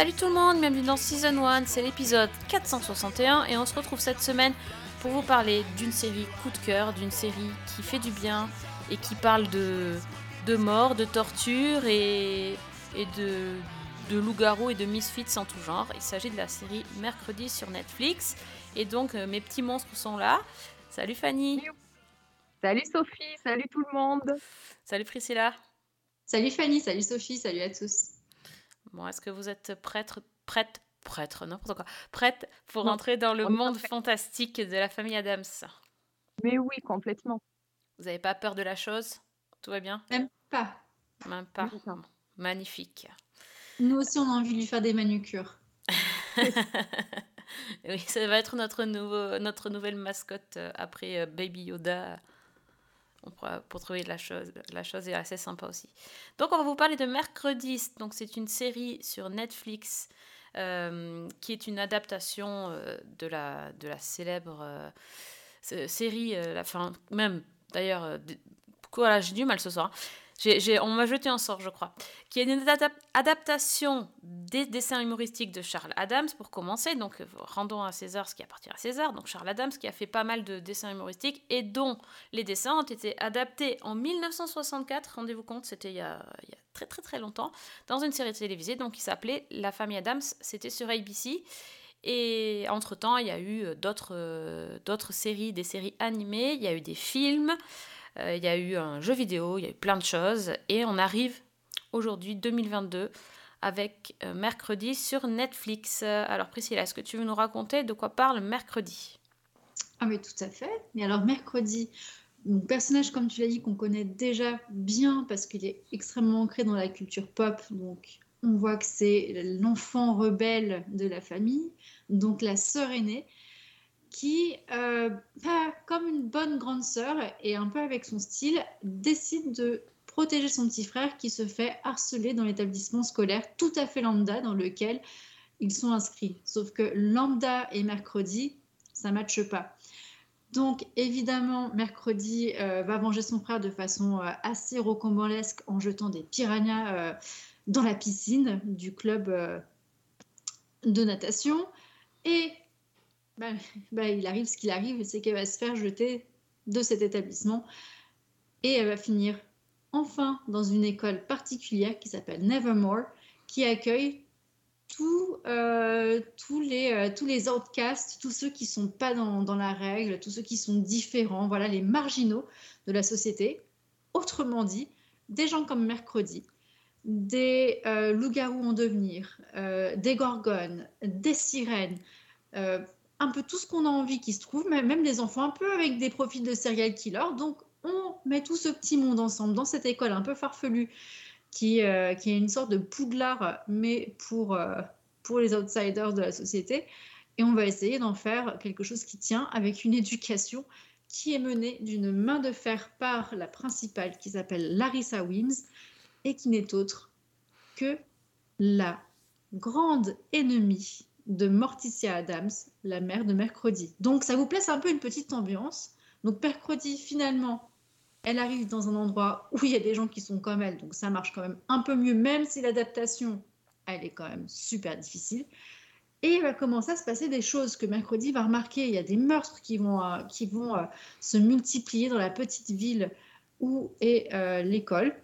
Salut tout le monde, bienvenue dans Season 1, c'est l'épisode 461 et on se retrouve cette semaine pour vous parler d'une série coup de cœur, d'une série qui fait du bien et qui parle de, de mort, de torture et, et de, de loups-garous et de misfits en tout genre. Il s'agit de la série Mercredi sur Netflix et donc euh, mes petits monstres sont là. Salut Fanny, Salut Sophie, salut tout le monde. salut Priscilla. Salut Fanny, salut Sophie, salut à tous. Bon, est-ce que vous êtes prête, prête, prête, n'importe quoi, prête pour Non, entrer dans le monde fantastique de la famille Adams? Mais oui, complètement. Vous n'avez pas peur de la chose? Tout va bien? Même pas. Même pas. D'accord. Magnifique. Nous aussi, on a envie de lui faire des manucures. oui, ça va être notre, nouveau, notre nouvelle mascotte euh, après euh, Baby Yoda. Pour trouver la chose, la chose est assez sympa aussi. Donc, on va vous parler de Mercredi. Donc, c'est une série sur Netflix euh, qui est une adaptation euh, de, la, de la célèbre euh, sé- série, la fin, même d'ailleurs, voilà, j'ai du mal ce soir. On m'a jeté un sort, je crois. Qui est une adap- adaptation des dessins humoristiques de Charles Adams, pour commencer. Donc, euh, rendons à César ce qui appartient à César. Donc, Charles Adams, qui a fait pas mal de dessins humoristiques et dont les dessins ont été adaptés en 1964. Rendez-vous compte, c'était il, y a- très très très longtemps, dans une série télévisée donc, qui s'appelait La famille Adams. C'était sur ABC. Et entre-temps, il y a eu euh, d'autres euh, d'autres séries, des séries animées, il y a eu des films, il y a eu un jeu vidéo, il y a eu plein de choses. Et on arrive aujourd'hui, 2022, avec euh, Mercredi sur Netflix. Euh, Alors Priscilla, est-ce que tu veux nous raconter de quoi parle Mercredi? Ah mais tout à fait. Et alors mercredi, mon personnage, comme tu l'as dit, qu'on connaît déjà bien parce qu'il est extrêmement ancré dans la culture pop. Donc on voit que c'est l'enfant rebelle de la famille, donc la sœur aînée, qui, euh, comme une bonne grande sœur et un peu avec son style, décide de protéger son petit frère qui se fait harceler dans l'établissement scolaire tout à fait lambda dans lequel ils sont inscrits. Sauf que lambda et mercredi, ça ne matche pas. Donc évidemment, mercredi euh, va venger son frère de façon euh, assez rocambolesque en jetant des piranhas dans la piscine du club de natation. Et bah, il arrive ce qu'il arrive, c'est qu'elle va se faire jeter de cet établissement et elle va finir enfin dans une école particulière qui s'appelle Nevermore, qui accueille euh, tous, les, euh, tous les outcasts, tous ceux qui sont pas dans, dans la règle, tous ceux qui sont différents, voilà, les marginaux de la société. Autrement dit, des gens comme Mercredi, des euh, loups-garous en devenir, euh, des gorgones, des sirènes, un peu tout ce qu'on a envie qui se trouve, même des enfants un peu avec des profils de serial killer. Donc, on met tout ce petit monde ensemble dans cette école un peu farfelue qui, euh, est une sorte de poudlard, mais pour, euh, pour les outsiders de la société. Et on va essayer d'en faire quelque chose qui tient avec une éducation qui est menée d'une main de fer par la principale qui s'appelle Larissa Wims et qui n'est autre que la grande ennemie de Morticia Adams, la mère de Mercredi. Donc ça vous place un peu une petite ambiance. Donc Mercredi, finalement, elle arrive dans un endroit où il y a des gens qui sont comme elle, donc ça marche quand même un peu mieux, même si l'adaptation, elle est quand même super difficile. Et il va commencer à se passer des choses que mercredi va remarquer? Il y a des meurtres qui vont, euh, qui vont euh, se multiplier dans la petite ville où est euh, l'école.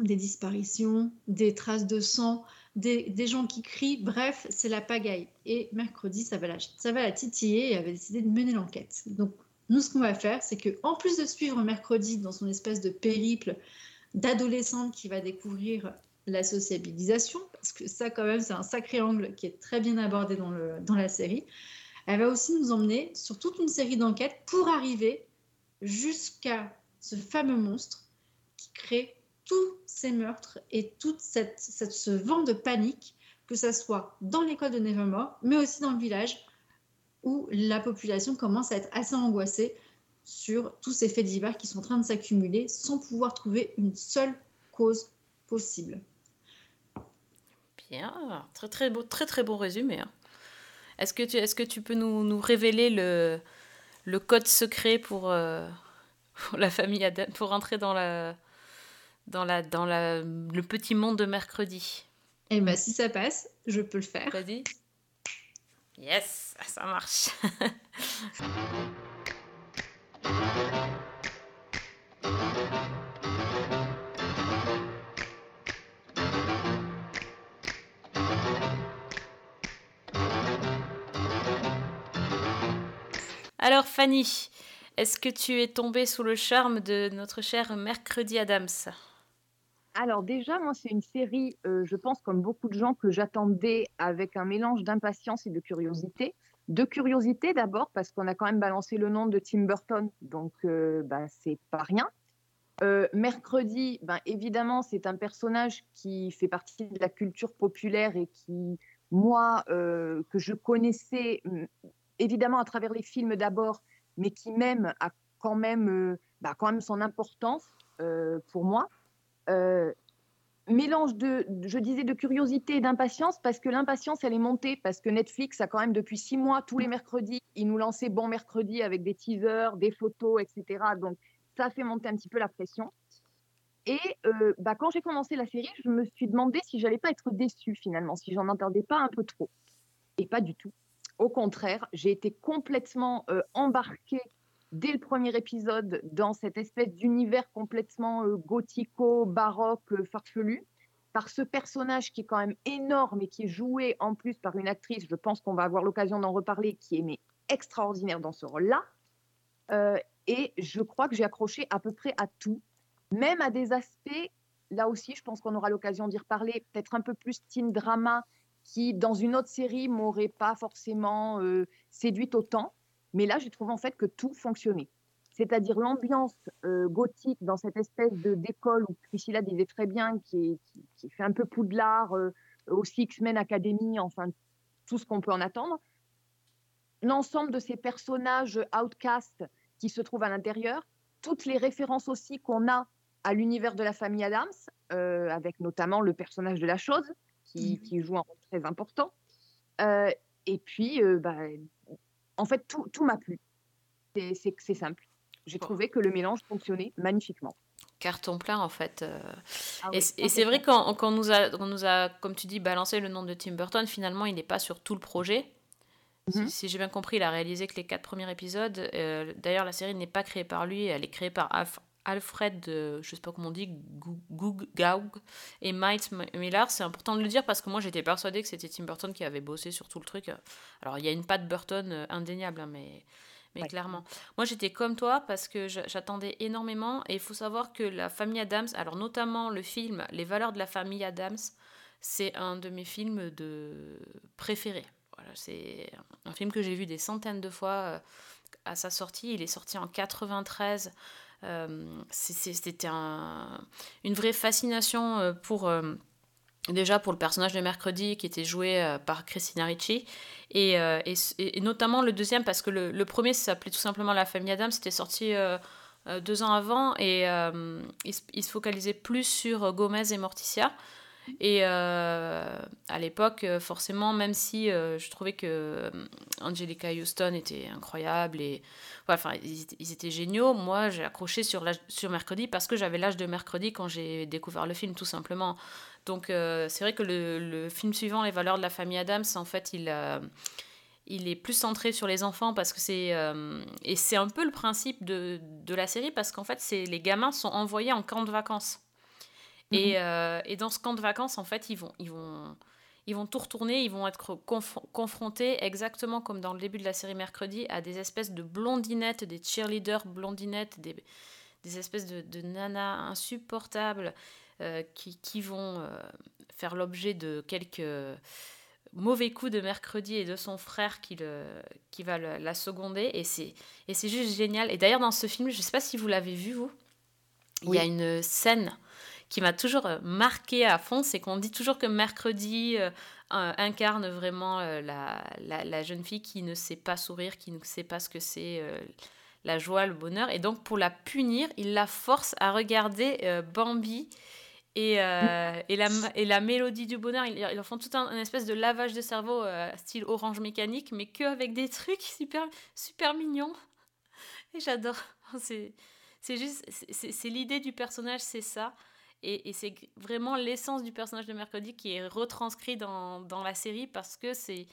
Des disparitions, des traces de sang, des, gens qui crient. Bref, c'est la pagaille. Et mercredi, ça va la, ça va la titiller et elle va décider de mener l'enquête. Donc, nous, ce qu'on va faire, c'est que en plus de suivre mercredi dans son espèce de périple d'adolescente qui va découvrir la sociabilisation, parce que ça, quand même, c'est un sacré angle qui est très bien abordé dans, le, dans la série. Elle va aussi nous emmener sur toute une série d'enquêtes pour arriver jusqu'à ce fameux monstre qui crée tous ces meurtres et tout cette, cette, ce vent de panique, que ce soit dans l'école de Nevermore, mais aussi dans le village, où la population commence à être assez angoissée sur tous ces faits divers qui sont en train de s'accumuler sans pouvoir trouver une seule cause possible. Bien, très très beau, très très bon résumé. hein. Est-ce que, tu, est que tu peux nous, nous révéler le, le code secret pour, euh, pour la famille Adam, pour rentrer dans, la, dans, la, dans la, le petit monde de mercredi Eh bien, si ça passe, je peux le faire. Vas-y. Yes, ça marche. Alors Fanny, est-ce que tu es tombée sous le charme de notre cher Mercredi Adams? Alors déjà, moi, c'est une série, euh, je pense, comme beaucoup de gens, que j'attendais avec un mélange d'impatience et de curiosité. De curiosité d'abord, parce qu'on a quand même balancé le nom de Tim Burton, donc euh, ben, c'est pas rien. Euh, mercredi, ben, évidemment, c'est un personnage qui fait partie de la culture populaire et qui, moi, euh, que je connaissais mm, évidemment à travers les films d'abord, mais qui même a quand même, bah, quand même son importance pour moi. Euh, mélange de, je disais, de curiosité et d'impatience, parce que l'impatience, elle est montée, parce que Netflix a quand même depuis six mois, tous les mercredis, il nous lançait Bon Mercredi avec des teasers, des photos, etc. Donc, ça fait monter un petit peu la pression. Et euh, bah, quand j'ai commencé la série, je me suis demandé si j'allais pas être déçue finalement, si j'en entendais pas un peu trop. Et pas du tout. Au contraire, j'ai été complètement euh, embarquée dès le premier épisode dans cette espèce d'univers complètement euh, gothico, baroque, euh, farfelu, par ce personnage qui est quand même énorme et qui est joué en plus par une actrice, je pense qu'on va avoir l'occasion d'en reparler, qui est mais extraordinaire dans ce rôle-là. Euh, et je crois que j'ai accroché à peu près à tout, même à des aspects, là aussi, je pense qu'on aura l'occasion d'y reparler, peut-être un peu plus teen drama, qui dans une autre série m'aurait pas forcément séduite autant. Mais là, j'ai trouvé en fait que tout fonctionnait. C'est-à-dire l'ambiance euh, gothique dans cette espèce de d'école où Priscilla disait très bien, qui, est- qui, qui fait un peu poudlard, euh, aussi X-Men Academy, enfin tout ce qu'on peut en attendre. L'ensemble de ces personnages outcasts qui se trouvent à l'intérieur, toutes les références aussi qu'on a à l'univers de la famille Adams, euh, avec notamment le personnage de la chose, qui, Mhm. qui joue un rôle très important. Euh, et puis, euh, bah, en fait, tout, tout m'a plu. C'est- simple. J'ai trouvé que le mélange fonctionnait magnifiquement. Carton plein en fait. euh. Ah Et, oui, c- et c'est vrai qu'on nous, a, on nous a, comme tu dis, balancé le nom de Tim Burton. Finalement, il n'est pas sur tout le projet. Si- Mhm. Si, j'ai bien compris, il a réalisé que les quatre premiers épisodes. Euh, D'ailleurs, la série n'est pas créée par lui, elle est créée par Alf- Alfred, je sais pas comment on dit, Gaug et Mike M- Miller. C'est important de le dire parce que moi j'étais persuadée que c'était Tim Burton qui avait bossé sur tout le truc. Alors il y a une patte Burton euh, indéniable, hein, mais, mais Ouais. clairement. Moi j'étais comme toi parce que j'a- j'attendais énormément et il faut savoir que la famille Adams, alors notamment le film Les valeurs de la famille Adams, c'est un de mes films de préférés. Voilà, c'est un film que j'ai vu des centaines de fois euh, à sa sortie. Il est sorti en 93. Euh, C'était un- une vraie fascination euh, pour. euh, Déjà pour le personnage de Mercredi qui était joué par Christina Ricci et, notamment le deuxième parce que le, premier s'appelait tout simplement La famille Adam, c'était sorti deux ans avant et il, se- focalisait plus sur Gomez et Morticia. Et euh, à l'époque, euh, forcément, même si euh, je trouvais que Angelica Houston était incroyable et enfin, ils, étaient- géniaux, moi j'ai accroché sur, Mercredi parce que j'avais l'âge de Mercredi quand j'ai découvert le film, tout simplement. Donc c'est vrai que le, film suivant, Les valeurs de la famille Adams, en fait, il, est plus centré sur les enfants parce que c'est et c'est un peu le principe de, de la série parce qu'en fait, les gamins sont envoyés en camp de vacances. Et, euh, et dans ce camp de vacances, en fait, ils vont, ils vont, ils vont tout retourner, ils vont être conf- confrontés, exactement comme dans le début de la série Mercredi, à des espèces de blondinettes, des cheerleaders blondinettes, des, des espèces de, de nanas insupportables euh, qui, qui vont euh, faire l'objet de quelques mauvais coups de Mercredi et de son frère qui, le, qui va le- la seconder. Et c'est et c'est juste génial. Et d'ailleurs, dans ce film, je ne sais pas si vous l'avez vu, vous, il y a une scène qui m'a toujours euh, marqué à fond, c'est qu'on dit toujours que mercredi euh, incarne vraiment euh, la, la, jeune fille qui ne sait pas sourire, qui ne sait pas ce que c'est la joie, le bonheur. Et donc pour la punir, il la force à regarder Bambi Et, et, la, et la mélodie du bonheur, ils, ils font tout un, espèce de lavage de cerveau style orange mécanique, mais que avec des trucs super, super mignons. Et j'adore. C'est, c'est juste, c'est l'idée du personnage, c'est ça. Et, et c'est vraiment l'essence du personnage de Mercredi qui est retranscrit dans, dans la série parce que c'est.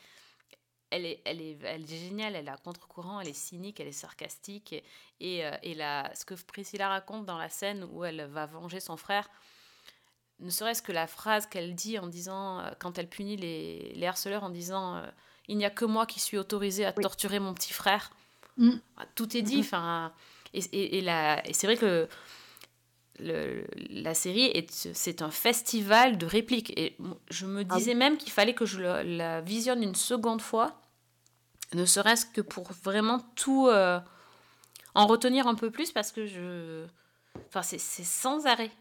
Elle est, elle, est, elle est géniale, elle est à contre-courant, elle est cynique, elle est sarcastique. Et, et, euh, et la, ce que Priscilla raconte dans la scène où elle va venger son frère, ne serait-ce que la phrase qu'elle dit en disant, euh, quand elle punit les, les harceleurs en disant euh, Il n'y a que moi qui suis autorisée à Oui. torturer mon petit frère. Mm. Tout est dit. Enfin, et, et, et, la- et c'est vrai que le- la série, est, c'est un festival de répliques. Et je me Ah disais même qu'il fallait que je le- la visionne une seconde fois, ne serait-ce que pour vraiment tout euh, en retenir un peu plus, parce que je... Enfin, c'est sans arrêt.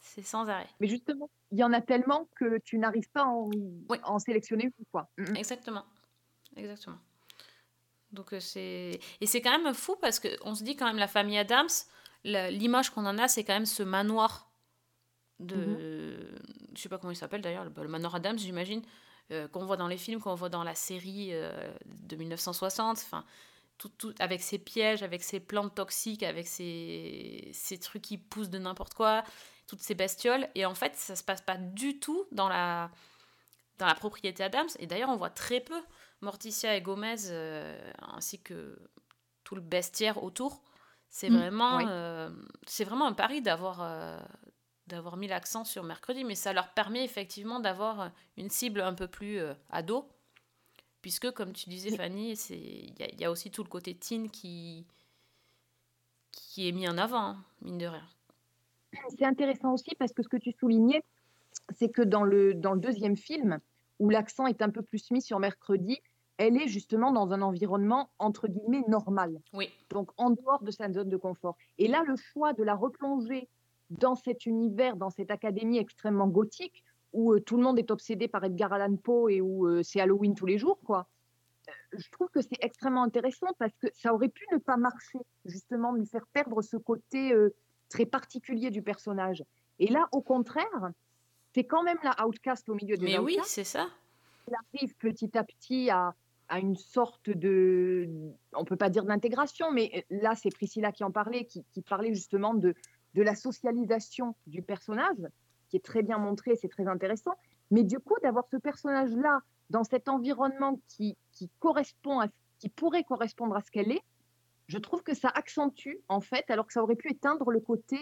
C'est sans arrêt. Mais justement, il y en a tellement que tu n'arrives pas à en, Oui. en sélectionner une, quoi. Mm, mm. Exactement. Exactement. Donc euh, c'est et c'est quand même fou parce que on se dit quand même la famille Adams, l'image qu'on en a, c'est quand même ce manoir de Mhm. je sais pas comment il s'appelle d'ailleurs, le, le manoir Adams, j'imagine, euh, qu'on voit dans les films, qu'on voit dans la série euh, de 1960, enfin tout, tout avec ses pièges, avec ses plantes toxiques, avec ses, ces trucs qui poussent de n'importe quoi, toutes ces bestioles et en fait, ça se passe pas du tout dans la dans la propriété Adams. Et d'ailleurs, on voit très peu Morticia et Gomez, euh, ainsi que tout le bestiaire autour. C'est Mm, vraiment, oui. euh, c'est vraiment un pari d'avoir euh, d'avoir mis l'accent sur mercredi, mais ça leur permet effectivement d'avoir euh, une cible un peu plus euh, ado, puisque comme tu disais. Fanny, c'est il y, a- il y a aussi tout le côté teen qui qui est mis en avant, hein, mine de rien. C'est intéressant aussi parce que ce que tu soulignais, c'est que dans le, dans le deuxième film, où l'accent est un peu plus mis sur mercredi, elle est justement dans un environnement entre guillemets normal, Oui, donc en dehors de sa zone de confort. Et là, le choix de la replonger dans cet univers, dans cette académie extrêmement gothique, où euh, tout le monde est obsédé par Edgar Allan Poe et où euh, c'est Halloween tous les jours, quoi. euh, Je trouve que c'est extrêmement intéressant parce que ça aurait pu ne pas marcher, justement, de lui faire perdre ce côté euh, très particulier du personnage. Et là, au contraire, c'est quand même la outcast au milieu des mais oui, c'est ça. Elle arrive petit à petit à, à une sorte de, on peut pas dire d'intégration, mais là, c'est Priscilla qui en parlait, qui, parlait justement de, de la socialisation du personnage, qui est très bien montré, c'est très intéressant. Mais du coup, d'avoir ce personnage-là dans cet environnement qui, qui correspond à, qui pourrait correspondre à ce qu'elle est, je trouve que ça accentue, en fait, alors que ça aurait pu éteindre le côté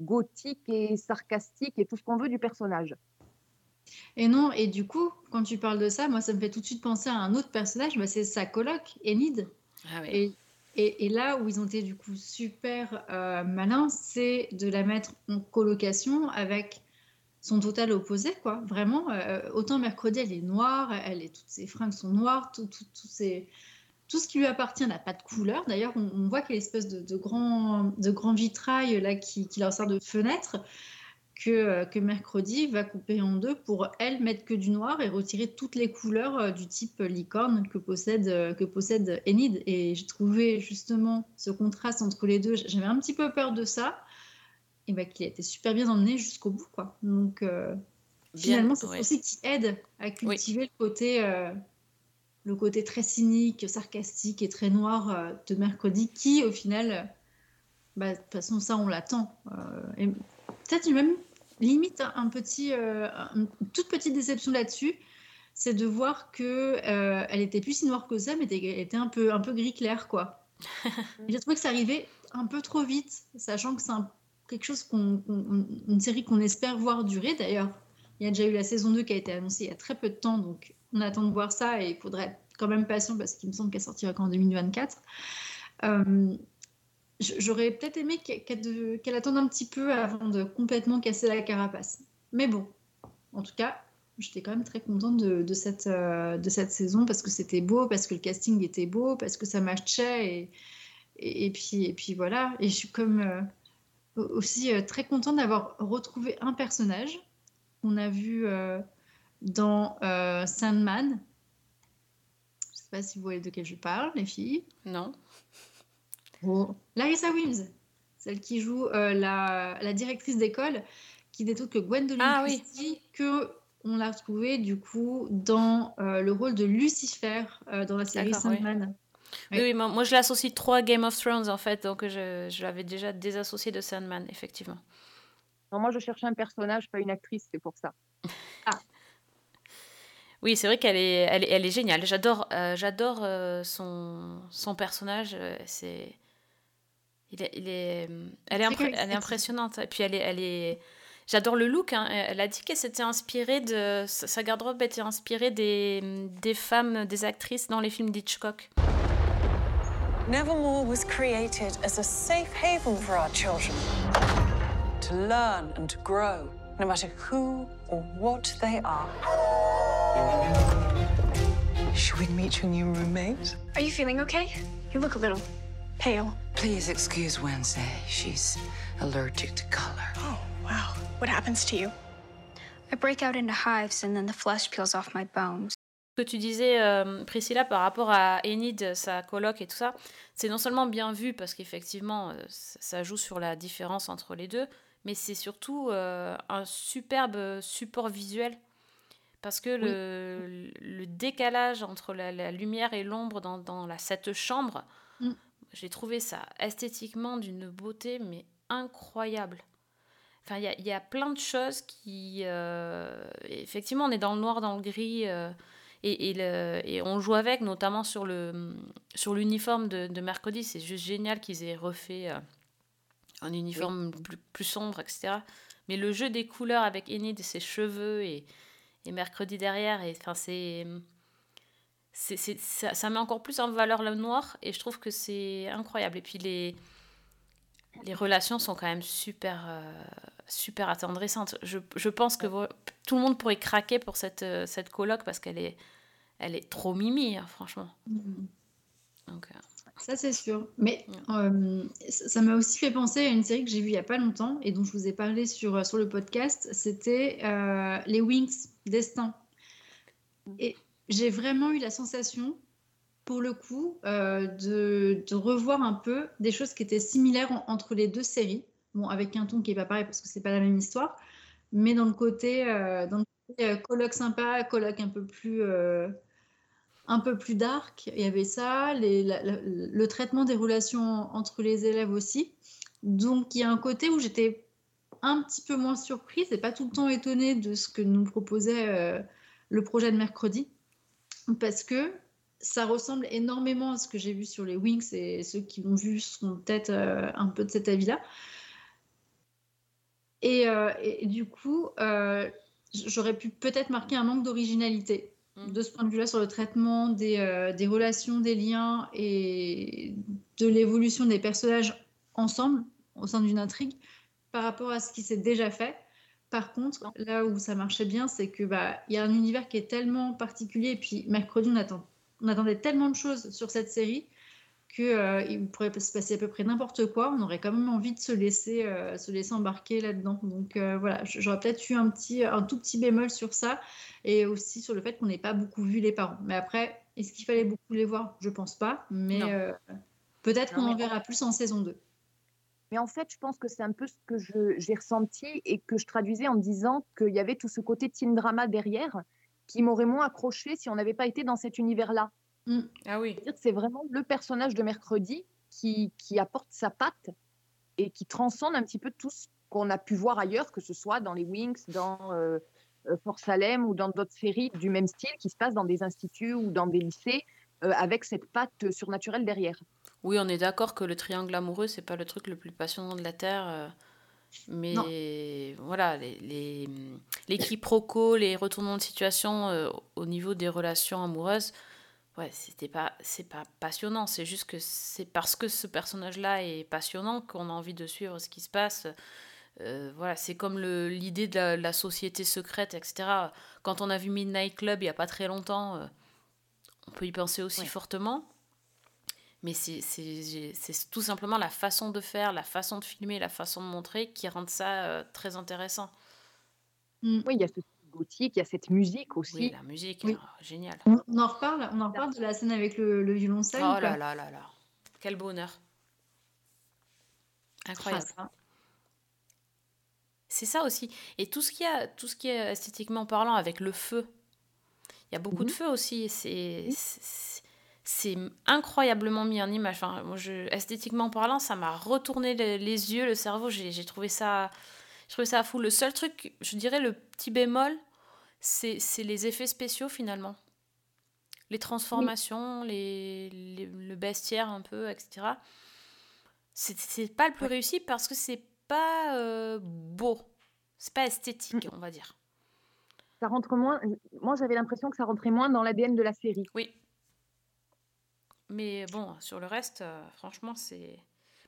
gothique et sarcastique et tout ce qu'on veut du personnage. Et non, et du coup, quand tu parles de ça, moi, ça me fait tout de suite penser à un autre personnage, bah, c'est sa coloc, Enid. Ah oui. Et, et, et là où ils ont été du coup super euh, malins, c'est de la mettre en colocation avec son total opposé, quoi. Vraiment, euh, autant mercredi, elle est noire, elle est, toutes ses fringues sont noires, tout, tout, tout, ses- tout ce qui lui appartient n'a pas de couleur. D'ailleurs, on, on voit qu'il y a une espèce de, de, grand, de grand vitrail là qui, qui leur sert de fenêtre. Que, euh, que mercredi va couper en deux pour elle mettre que du noir et retirer toutes les couleurs euh, du type licorne que possède, euh, que possède Enid. Et j'ai trouvé justement ce contraste entre les deux. J'avais un petit peu peur de ça. Et bah, qu'il a été super bien emmené jusqu'au bout. Quoi. Donc euh, finalement, c'est ouais. aussi qui aide à cultiver le, côté, euh, le côté très cynique, sarcastique et très noir euh, de mercredi qui, au final, bah, de toute façon, ça, on l'attend. Et peut-être même limite un petit, euh, une toute petite déception là-dessus, c'est de voir que euh, elle était plus si noire que ça, mais elle était un peu, un peu gris clair, quoi. J'ai trouvé que ça arrivait un peu trop vite, sachant que c'est un- quelque chose qu'on, une série qu'on espère voir durer. D'ailleurs, il y a déjà eu la saison 2 qui a été annoncée il y a très peu de temps, donc on attend de voir ça et il faudrait être quand même patient parce qu'il me semble qu'elle sortira qu'en 2024. Euh, j- J'aurais peut-être aimé qu'elle qu'elle de- qu'elle attende un petit peu avant de complètement casser la carapace. Mais bon, en tout cas, j'étais quand même très contente de, cette, euh, de cette saison parce que c'était beau, parce que le casting était beau, parce que ça matchait. Et, et, puis, et puis voilà. Et je suis comme euh, au- aussi euh, très contente d'avoir retrouvé un personnage qu'on a vu dans Sandman. Je sais pas si vous voyez de quel je parle, les filles. Non. Larissa Wims, celle qui joue euh, la, la directrice d'école, qui n'est autre que Gwendoline Ah oui. Christie, que on l'a retrouvée du coup dans euh, le rôle de Lucifer euh, dans la série oui. Sandman. Oui, Oui. oui, moi, je l'associe trop à Game of Thrones en fait, donc je, je l'avais déjà désassocié de Sandman, effectivement. Non, moi, je cherchais un personnage, pas une actrice, c'est pour ça. Oui, c'est vrai qu'elle est, elle est, elle est géniale. J'adore, euh, j'adore euh, son, son personnage. euh, C'est, il est, il est, elle est, impré- elle est impressionnante. Et puis elle est, elle est, j'adore le look. hein. Elle a dit qu'elle s'était inspirée de, sa sa garde-robe était inspirée des, des femmes, des actrices dans les films d'Hitchcock. Nevermore was created as a safe haven for our children to learn and to grow, no matter who or what they are. Should we meet your new roommate? Are you feeling okay? You look a little pale. Please excuse Wednesday. She's allergic to color. Oh, wow. What happens to you? I break out into hives and then the flesh peels off my bones. Ce que tu disais, euh, Priscilla, par rapport à Enid, sa coloc et tout ça, c'est non seulement bien vu parce qu'effectivement, euh, ça ça joue sur la différence entre les deux, mais c'est surtout euh, un superbe support visuel. Parce que le, le décalage entre la, la lumière et l'ombre dans, dans la, cette chambre, Mm. J'ai trouvé ça esthétiquement d'une beauté, mais incroyable. Enfin, il y a- il y, a plein de choses qui... euh, effectivement, on est dans le noir, dans le gris, euh, et, et, le- et on joue avec, notamment sur le sur l'uniforme de, de mercredi. C'est juste génial qu'ils aient refait euh, un uniforme plus, plus sombre, etc. Mais le jeu des couleurs avec Enid et ses cheveux et, et mercredi derrière, et enfin c'est c'est, c'est- ça, ça met encore plus en valeur le noir et je trouve que c'est incroyable. Et puis les, les relations sont quand même super, euh, super attendrissantes. Je, je pense que tout le monde pourrait craquer pour cette, euh, cette coloc parce qu'elle est, elle est trop mimi, hein, franchement. Mhm. Donc, euh, Ça, c'est sûr. Mais Mm. euh, ça m'a aussi fait penser à une série que j'ai vue il n'y a pas longtemps et dont je vous ai parlé sur, sur le podcast. C'était Les Wings, Destin. Et j'ai vraiment eu la sensation, pour le coup, euh, de, revoir un peu des choses qui étaient similaires en- entre les deux séries. Bon, avec un ton qui n'est pas pareil parce que c'est pas la même histoire, mais dans le côté, euh, euh, colloque sympa, colloque un peu plus. un peu plus dark, il y avait ça, le traitement des relations entre les élèves aussi. Donc il y a un côté où j'étais un petit peu moins surprise et pas tout le temps étonnée de ce que nous proposait le projet de mercredi, parce que ça ressemble énormément à ce que j'ai vu sur les Wings et ceux qui l'ont vu seront peut-être euh, un peu de cet avis-là. Et, euh, et- du coup, euh, j'aurais pu peut-être marquer un manque d'originalité Mm. de ce point de vue-là sur le traitement des, des relations, des liens et de l'évolution des personnages ensemble au sein d'une intrigue par rapport à ce qui s'est déjà fait. Par contre, là où ça marchait bien, c'est que bah il y a un univers qui est tellement particulier et puis mercredi on attend on attendait tellement de choses sur cette série que euh, il pourrait se passer à peu près n'importe quoi. On aurait quand même envie de se laisser euh, se laisser embarquer là-dedans. Donc euh, voilà, j'aurais peut-être eu un petit un tout petit bémol sur ça et aussi sur le fait qu'on n'ait pas beaucoup vu les parents. Mais après, est-ce qu'il fallait beaucoup les voir? Je pense pas, mais peut-être qu'on en verra plus en saison 2. Mais en fait, je pense que c'est un peu ce que j'ai ressenti et que je traduisais en me disant qu'il y avait tout ce côté teen drama derrière qui m'aurait moins accroché si on n'avait pas été dans cet univers-là. Ah oui. C'est-à-dire que c'est vraiment le personnage de mercredi qui, qui apporte sa patte et qui transcende un petit peu tout ce qu'on a pu voir ailleurs, que ce soit dans les Wings, dans euh, euh, Fort Salem ou dans d'autres séries du même style qui se passent dans des instituts ou dans des lycées euh, avec cette patte surnaturelle derrière. Oui, on est d'accord que le triangle amoureux, c'est pas le truc le plus passionnant de la Terre. euh, mais voilà, les, les, les quiproquos, les retournements de situation euh, au niveau des relations amoureuses, ouais, c'était pas, c'est pas passionnant. C'est juste que c'est parce que ce personnage-là est passionnant qu'on a envie de suivre ce qui se passe. Euh, voilà, c'est comme le- l'idée de la, la société secrète, etc. Quand on a vu Midnight Club il y a pas très longtemps, euh, on peut y penser aussi Ouais. fortement. Mais c'est- tout simplement la façon de faire, la façon de filmer, la façon de montrer qui rendent ça euh, très intéressant. Mm. Oui, il y a ce style gothique, il y a cette musique aussi. Oui, la musique, Oui. ah, génial. On, on en reparle, on en reparle de la scène avec le, le violoncelle. Oh là là là là. Quel bonheur. Ah, Incroyable. ça. c'est ça aussi. Et tout ce, qui a, tout ce qui est esthétiquement parlant avec le feu, il y a beaucoup de Mhm. feu aussi. C'est c'est- incroyablement mis en image. Enfin, moi, je, esthétiquement parlant, ça m'a retourné le- les yeux, le cerveau. J'ai trouvé ça, trouvé ça fou. Le seul truc, je dirais le petit bémol, c'est c'est les effets spéciaux finalement. Les transformations, les, les- le bestiaire un peu, etc. C'est c'est pas le plus Ouais. réussi parce que c'est pas euh, beau. C'est pas esthétique, on va dire. Ça rentre moins. Moi, j'avais l'impression que ça rentrait moins dans l'ADN de la série. Oui. Mais bon, sur le reste, euh, franchement, c'est.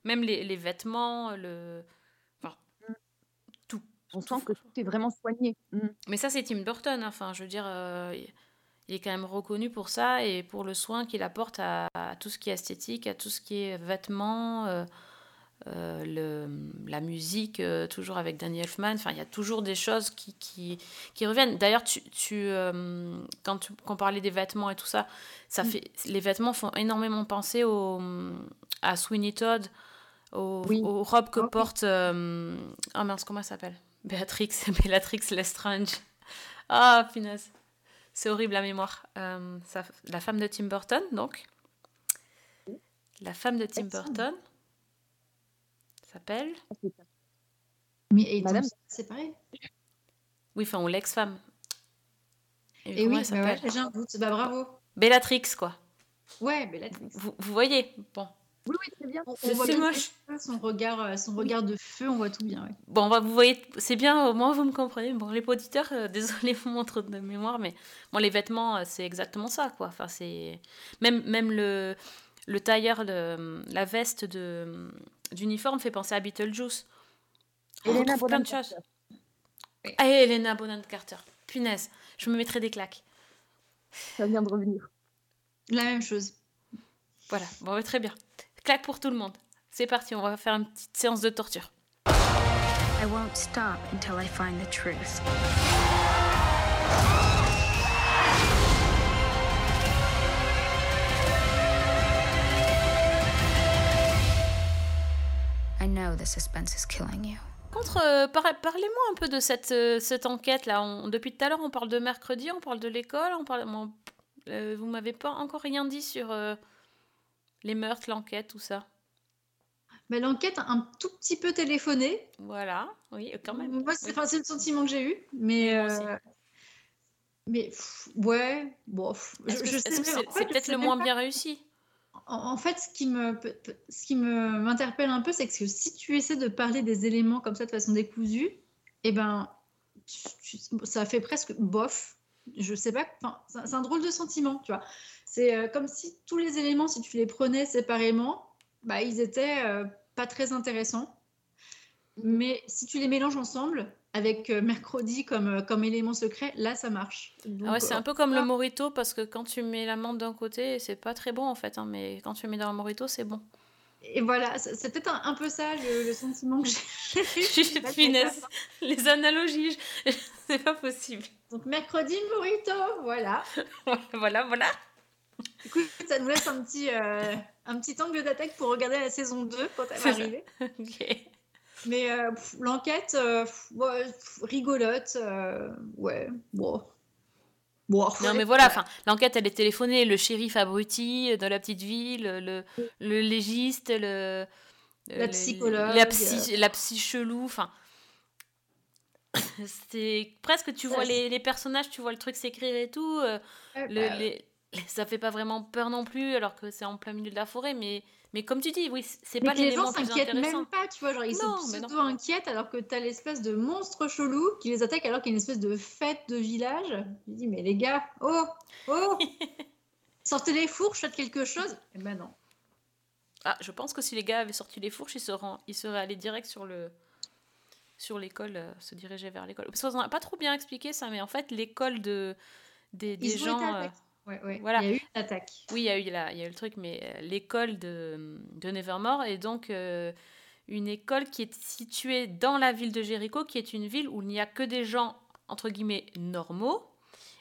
Même les, les vêtements, le. Enfin, tout. On tout- sent que tout est vraiment soigné. Mm. Mais ça, c'est Tim Burton. hein. Enfin, je veux dire, euh, il est quand même reconnu pour ça et pour le soin qu'il apporte à, à tout ce qui est esthétique, à tout ce qui est vêtements, euh, le, la musique, euh, toujours avec Danny Elfman. Enfin, il y a toujours des choses qui, qui, qui reviennent. D'ailleurs, tu, tu, euh, quand tu quand on parlait des vêtements et tout ça, ça Mm. fait, les vêtements font énormément penser au, à Sweeney Todd, aux, Oui. aux robes que Ah porte. oh mince, comment elle s'appelle? Béatrix, Béatrix Lestrange. Ah, punaise. C'est horrible la mémoire. La femme de Tim Burton, donc. La femme de Tim. Burton s'appelle. Mais et Madame- c'est pareil. Oui, enfin, ou l'ex-femme. Et oui, bah ouais, j'ai un doute. Bah bravo. Bellatrix, quoi. Ouais, là, Vous, vous voyez? Bon. Oui, oui, très bien. on, C'est- on voit c'est bien moche. son regard, euh, son regard de feu, on voit tout bien. ouais. Bon, on va- vous voyez, c'est bien, au moins vous me comprenez. Bon, les auditeurs, euh, désolé pour mon trop de mémoire, mais bon, les vêtements, euh, c'est exactement ça, quoi. Enfin, c'est même même le le tailleur, de, la veste de d'uniforme fait penser à Beetlejuice. On Elena retrouve plein Bonham de choses. Carter. Ah, Elena Bonham Carter. Punaise, je me mettrais des claques. Ça vient de revenir. La même chose. Voilà, bon, très bien. Claque pour tout le monde. C'est parti, on va faire une petite séance de torture. I won't stop until I find the truth. The suspense is killing you. Contre, euh, par- parlez-moi un peu de cette, euh, cette enquête-là. On- Depuis tout à l'heure, on parle de mercredi, on parle de l'école, on parle. euh, vous m'avez pas encore rien dit sur euh, les meurtres, l'enquête, tout ça. Mais l'enquête a un tout petit peu téléphoné. Voilà, oui, quand même. Moi, c'est Oui. enfin, c'est le sentiment que j'ai eu. Mais, mais pff, ouais, bon, pff, je, sais c'est en c'est fait, peut-être le moins pas- bien réussi? En, fait, ce qui m'interpelle un peu, c'est que si tu essaies de parler des éléments comme ça de façon décousue, eh ben, ça fait presque bof. Je sais pas. Enfin, c'est un- c'est un drôle de sentiment, tu vois. C'est euh, comme si tous les éléments, si tu les prenais séparément, bah, ils étaient euh, pas très intéressants. Mais si tu les mélanges ensemble, avec euh, mercredi comme, euh, comme élément secret, là, ça marche. Donc, Ah ouais, c'est euh, un peu comme le ah. morito parce que quand tu mets la menthe d'un côté, c'est pas très bon en fait, hein, mais quand tu mets dans le morito, c'est bon. Et voilà, c'est peut-être un, un peu ça le, le sentiment que j'ai. Punaise, les analogies, je- c'est pas possible. Donc mercredi, Morito, voilà. voilà, voilà. Écoute, ça nous laisse un petit, euh, un petit angle d'attaque pour regarder la saison 2 quand elle va arriver. Ok. Mais euh, l'enquête, euh, ouais, rigolote, euh, ouais, bon. Bon, Non mais voilà, enfin, l'enquête elle est téléphonée, le shérif abruti de la petite ville, le, le légiste, le La psychologue. la psy, la psy chelou, enfin c'est presque tu vois les, les personnages, tu vois le truc s'écrire et tout, le, bah, les, ça fait pas vraiment peur non plus alors que c'est en plein milieu de la forêt, mais mais comme tu dis, oui, c'est pas les gens s'inquiètent même pas, tu vois, genre ils Non, se pseudo-inquiètent alors que t'as l'espèce de monstre chelou qui les attaque alors qu'il y a une espèce de fête de village. Je dis, mais les gars, oh, oh, sortez les fourches, faites quelque chose. Eh ben non. Ah, je pense que si les gars avaient sorti les fourches, ils seraient, ils seraient allés direct sur le sur l'école, euh, se diriger vers l'école. Parce qu'on n'a pas trop bien expliqué ça, mais en fait, l'école de des, des gens. euh. Ouais, ouais. voilà. Il y a eu une attaque. oui, il y a eu la- il y a eu le truc, mais euh, l'école de, de Nevermore est donc euh, une école qui est située dans la ville de Jéricho, qui est une ville où il n'y a que des gens entre guillemets normaux.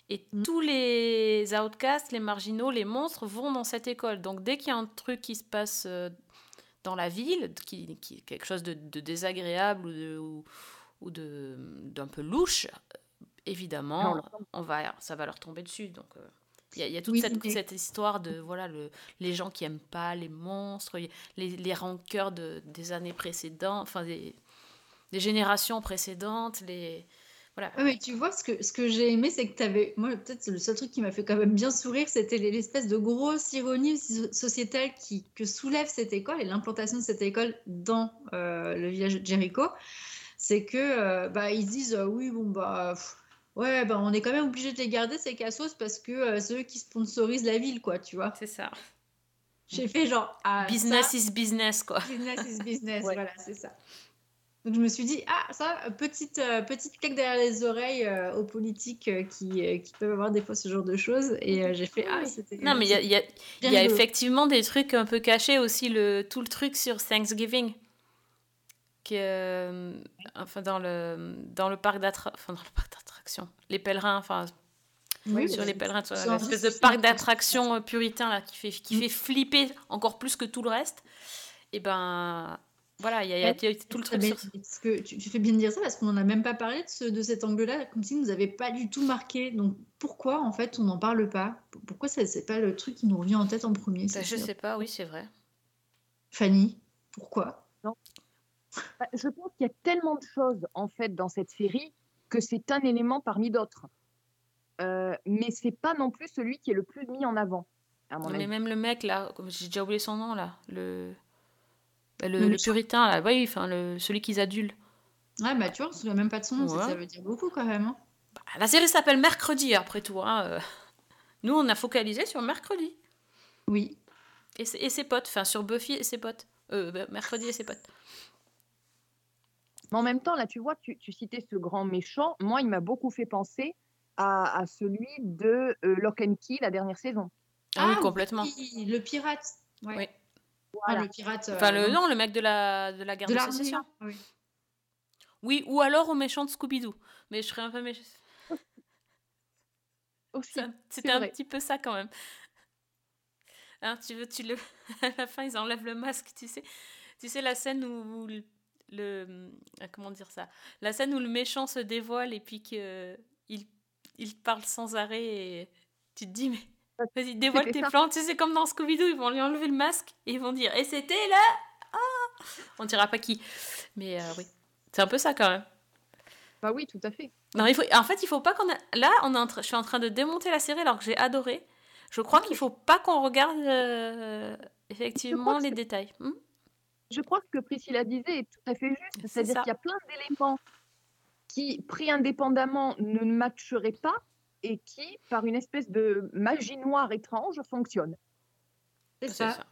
Et Mm. tous les outcasts, les marginaux, les monstres vont dans cette école. Donc dès qu'il y a un truc qui se passe euh, dans la ville, qui, qui quelque chose de, de désagréable ou, de- ou- ou de d'un peu louche, évidemment, on va, ça va leur tomber dessus. Donc, euh, il y, a- il y a toute Oui, cette, histoire de voilà le, les gens qui aiment pas les monstres, les, les rancœurs de, des années précédentes, enfin des, des générations précédentes, les voilà. Ouais, mais tu vois, ce que, ce que j'ai aimé, c'est que tu avais. Moi, peut-être le seul truc qui m'a fait quand même bien sourire, c'était les- l'espèce de grosse ironie so- sociétale qui, que soulève cette école et l'implantation de cette école dans euh, le village de Jericho. C'est que euh, bah, ils se disent euh, oui, bon, bah. pff, Ouais, bah, on est quand même obligé de les garder, ces cassos, parce que euh, c'est eux qui sponsorisent la ville, quoi, tu vois. C'est ça. J'ai fait genre. Ah, Business ça, is business quoi. Business is business, Ouais. voilà, c'est ça. Donc je me suis dit, ah, ça, petite, euh, petite claque derrière les oreilles euh, aux politiques euh, qui, qui peuvent avoir des fois ce genre de choses. Et j'ai fait, ah, c'était. Non mais il y a, y a- y a effectivement des trucs un peu cachés aussi le tout le truc sur Thanksgiving euh, enfin dans le dans le parc enfin d'attractions les pèlerins enfin Oui, sur les pèlerins l'espèce de parc d'attractions euh, puritain là qui fait qui Mm. fait flipper encore plus que tout le reste et ben voilà il y a, y tout le truc sur parce que tu, tu fais bien de dire ça parce qu'on n'en a même pas parlé de, ce, de cet angle-là, comme si nous avait pas du tout marqué. Donc pourquoi en fait on n'en parle pas? Pourquoi ça c'est pas le truc qui nous revient en tête en premier Ben, je sûr? sais pas oui c'est vrai Fanny, pourquoi? Je pense qu'il y a tellement de choses en fait dans cette série que c'est un élément parmi d'autres. Euh, mais c'est pas non plus celui qui est le plus mis en avant, à mon mais avis. même le mec là j'ai déjà oublié son nom là le le, Le le méchant. puritain là oui enfin le celui qu'ils adulent Ah bah tu vois, on se souvient même pas de son nom, ça- Ouais. ça veut dire beaucoup quand même. hein. Bah, La série s'appelle Mercredi, après tout. hein, euh. Nous, on a focalisé sur Mercredi. Oui. Et, ses- et ses potes. Enfin, sur Buffy et ses potes. Euh, bah, Mercredi et ses potes. Mais en même temps, là, tu vois, tu, tu citais ce grand méchant. Moi, il m'a beaucoup fait penser à, à celui de euh, Lock and Key, la dernière saison. Ah, oui, complètement. oui, le pirate. Ouais. Oui. Ah, le pirate. Enfin, euh, le, non, le mec de la, de la guerre de de, sécession. Oui. Oui, ou alors au méchant de Scooby-Doo. Mais je serais un peu méchant. C'était un petit peu ça quand même. Hein, tu veux, tu le... à la fin, ils enlèvent le masque, tu sais. Tu sais, la scène où, où le, ah, Comment dire ça La scène où le méchant se dévoile et puis qu'il il parle sans arrêt et tu te dis, mais vas-y, dévoile tes ça. plans. Tu sais, c'est comme dans Scooby-Doo, ils vont lui enlever le masque et ils vont dire, et c'était là Ah On dira pas qui. Mais euh, oui, c'est un peu ça quand même. Bah oui, tout à fait. Non, il faut... En fait, il faut pas qu'on... a- Là, on est en je suis en train de démonter la série alors que j'ai adoré. Je crois qu'il faut pas qu'on regarde euh, effectivement que les détails. Hmm? Je crois que ce que Priscilla disait est tout à fait juste. C'est C'est-à-dire qu'il y a plein d'éléments qui, pris indépendamment, ne matcheraient pas et qui, par une espèce de magie noire étrange, fonctionnent. C'est ça. ça.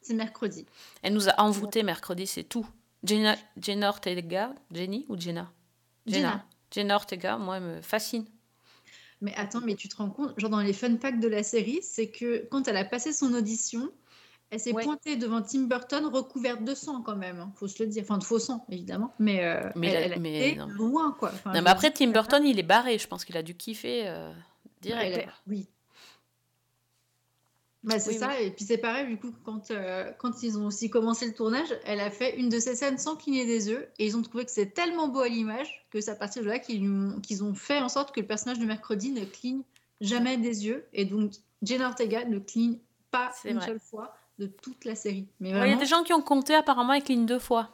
C'est mercredi. Elle nous a envoûté mercredi, c'est tout. Jenna, Jenna Ortega, Jenny ou Jenna? Jenna. Jenna Ortega, moi, elle me fascine. Mais attends, mais tu te rends compte, genre dans les fun facts de la série, c'est que quand elle a passé son audition, elle s'est Ouais. pointée devant Tim Burton recouverte de sang quand même, hein, faut se le dire. Enfin, de faux sang, évidemment. Mais, euh, Mais elle, elle mais non. loin, quoi. Enfin, non, mais après, Tim Burton, il est barré. Je pense qu'il a dû kiffer euh, direct. elle a- Oui. Bah, c'est Oui, ça, et puis c'est pareil, du coup, quand, euh, quand ils ont aussi commencé le tournage, elle a fait une de ces scènes sans cligner des yeux, et ils ont trouvé que c'est tellement beau à l'image que c'est à partir de là qu'ils ont- fait en sorte que le personnage de mercredi ne cligne jamais des yeux, et donc Jenna Ortega ne cligne pas une vrai. seule fois de toute la série. Mais Ouais, Il y a des gens qui ont compté, apparemment, avec ligne deux fois.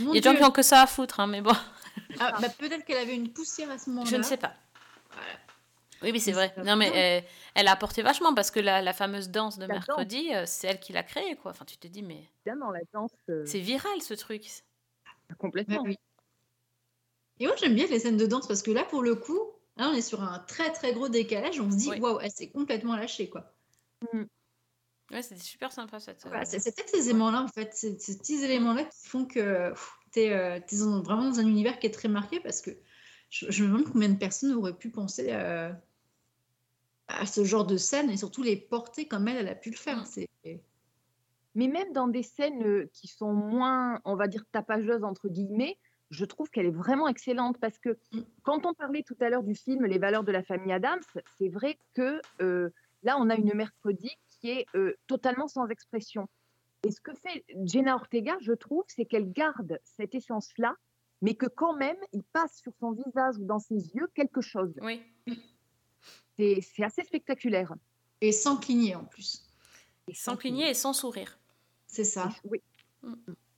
mon Il y a des gens qui ont que ça à foutre, hein, mais bon, Ah, bah, peut-être qu'elle avait une poussière à ce moment-là. je ne sais pas. Voilà. Oui, oui, c'est Mais vrai. Non, mais bien. elle, elle a apporté vachement parce que la, la fameuse danse de La mercredi, euh, c'est elle qui l'a créée, quoi. Enfin, tu te dis, mais Évidemment, la danse, euh, c'est viral ce truc. Complètement. oui. Et moi, j'aime bien les scènes de danse parce que là, pour le coup, là, on est sur un très très gros décalage. On se dit, waouh, elle s'est complètement lâchée, quoi. Ouais, c'était super sympa cette. Voilà, euh, c'est c'est peut-être ces éléments-là, en fait, ces, ces petits éléments-là qui font que pff, t'es euh, vraiment dans un univers qui est très marqué parce que je, je me demande combien de personnes auraient pu penser euh, à ce genre de scène et surtout les porter comme elle, elle a pu le faire. C'est Mais même dans des scènes qui sont moins, on va dire, tapageuses, entre guillemets, je trouve qu'elle est vraiment excellente parce que Mm. quand on parlait tout à l'heure du film Les valeurs de la famille Adams, c'est vrai que euh, là, on a une mercredi qui est euh, totalement sans expression. Et ce que fait Jenna Ortega, je trouve, c'est qu'elle garde cette essence-là, mais que quand même, il passe sur son visage ou dans ses yeux quelque chose. Oui. C'est c'est assez spectaculaire. Et sans cligner en plus. Et Sans cligner et sans sourire. C'est ça. Oui.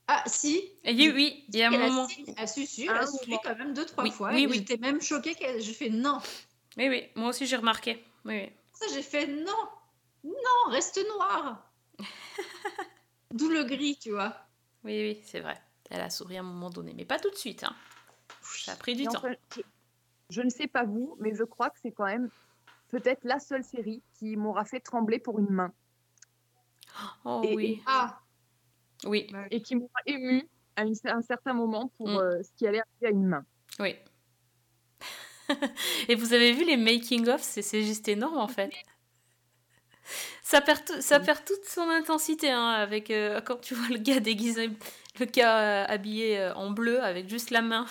Ah, si. Et oui, oui, il y a un moment. si- Elle a su, su, À elle a soufflé quand même deux, trois Oui, fois. oui, oui. J'étais même choquée qu'elle. Je fais non. Oui, oui, moi aussi j'ai remarqué. Oui, oui. Ça, j'ai fait non. Non, reste noir. D'où le gris, tu vois. Oui, oui, c'est vrai. Elle a souri à un moment donné, mais pas tout de suite. Hein. Ça a pris du Et temps. enfin, je, je ne sais pas vous, mais je crois que c'est quand même peut-être la seule série qui m'aura fait trembler pour une main Oh et- oui, Ah, oui, et qui m'aura ému à une- un certain moment pour Mm. euh, ce qui allait arriver à une main. oui. Et vous avez vu les making-of, c'est c'est juste énorme en fait. Ça perd, tout- ça perd toute son intensité hein, avec euh, quand tu vois le gars déguisé, le gars euh, habillé euh, en bleu avec juste la main.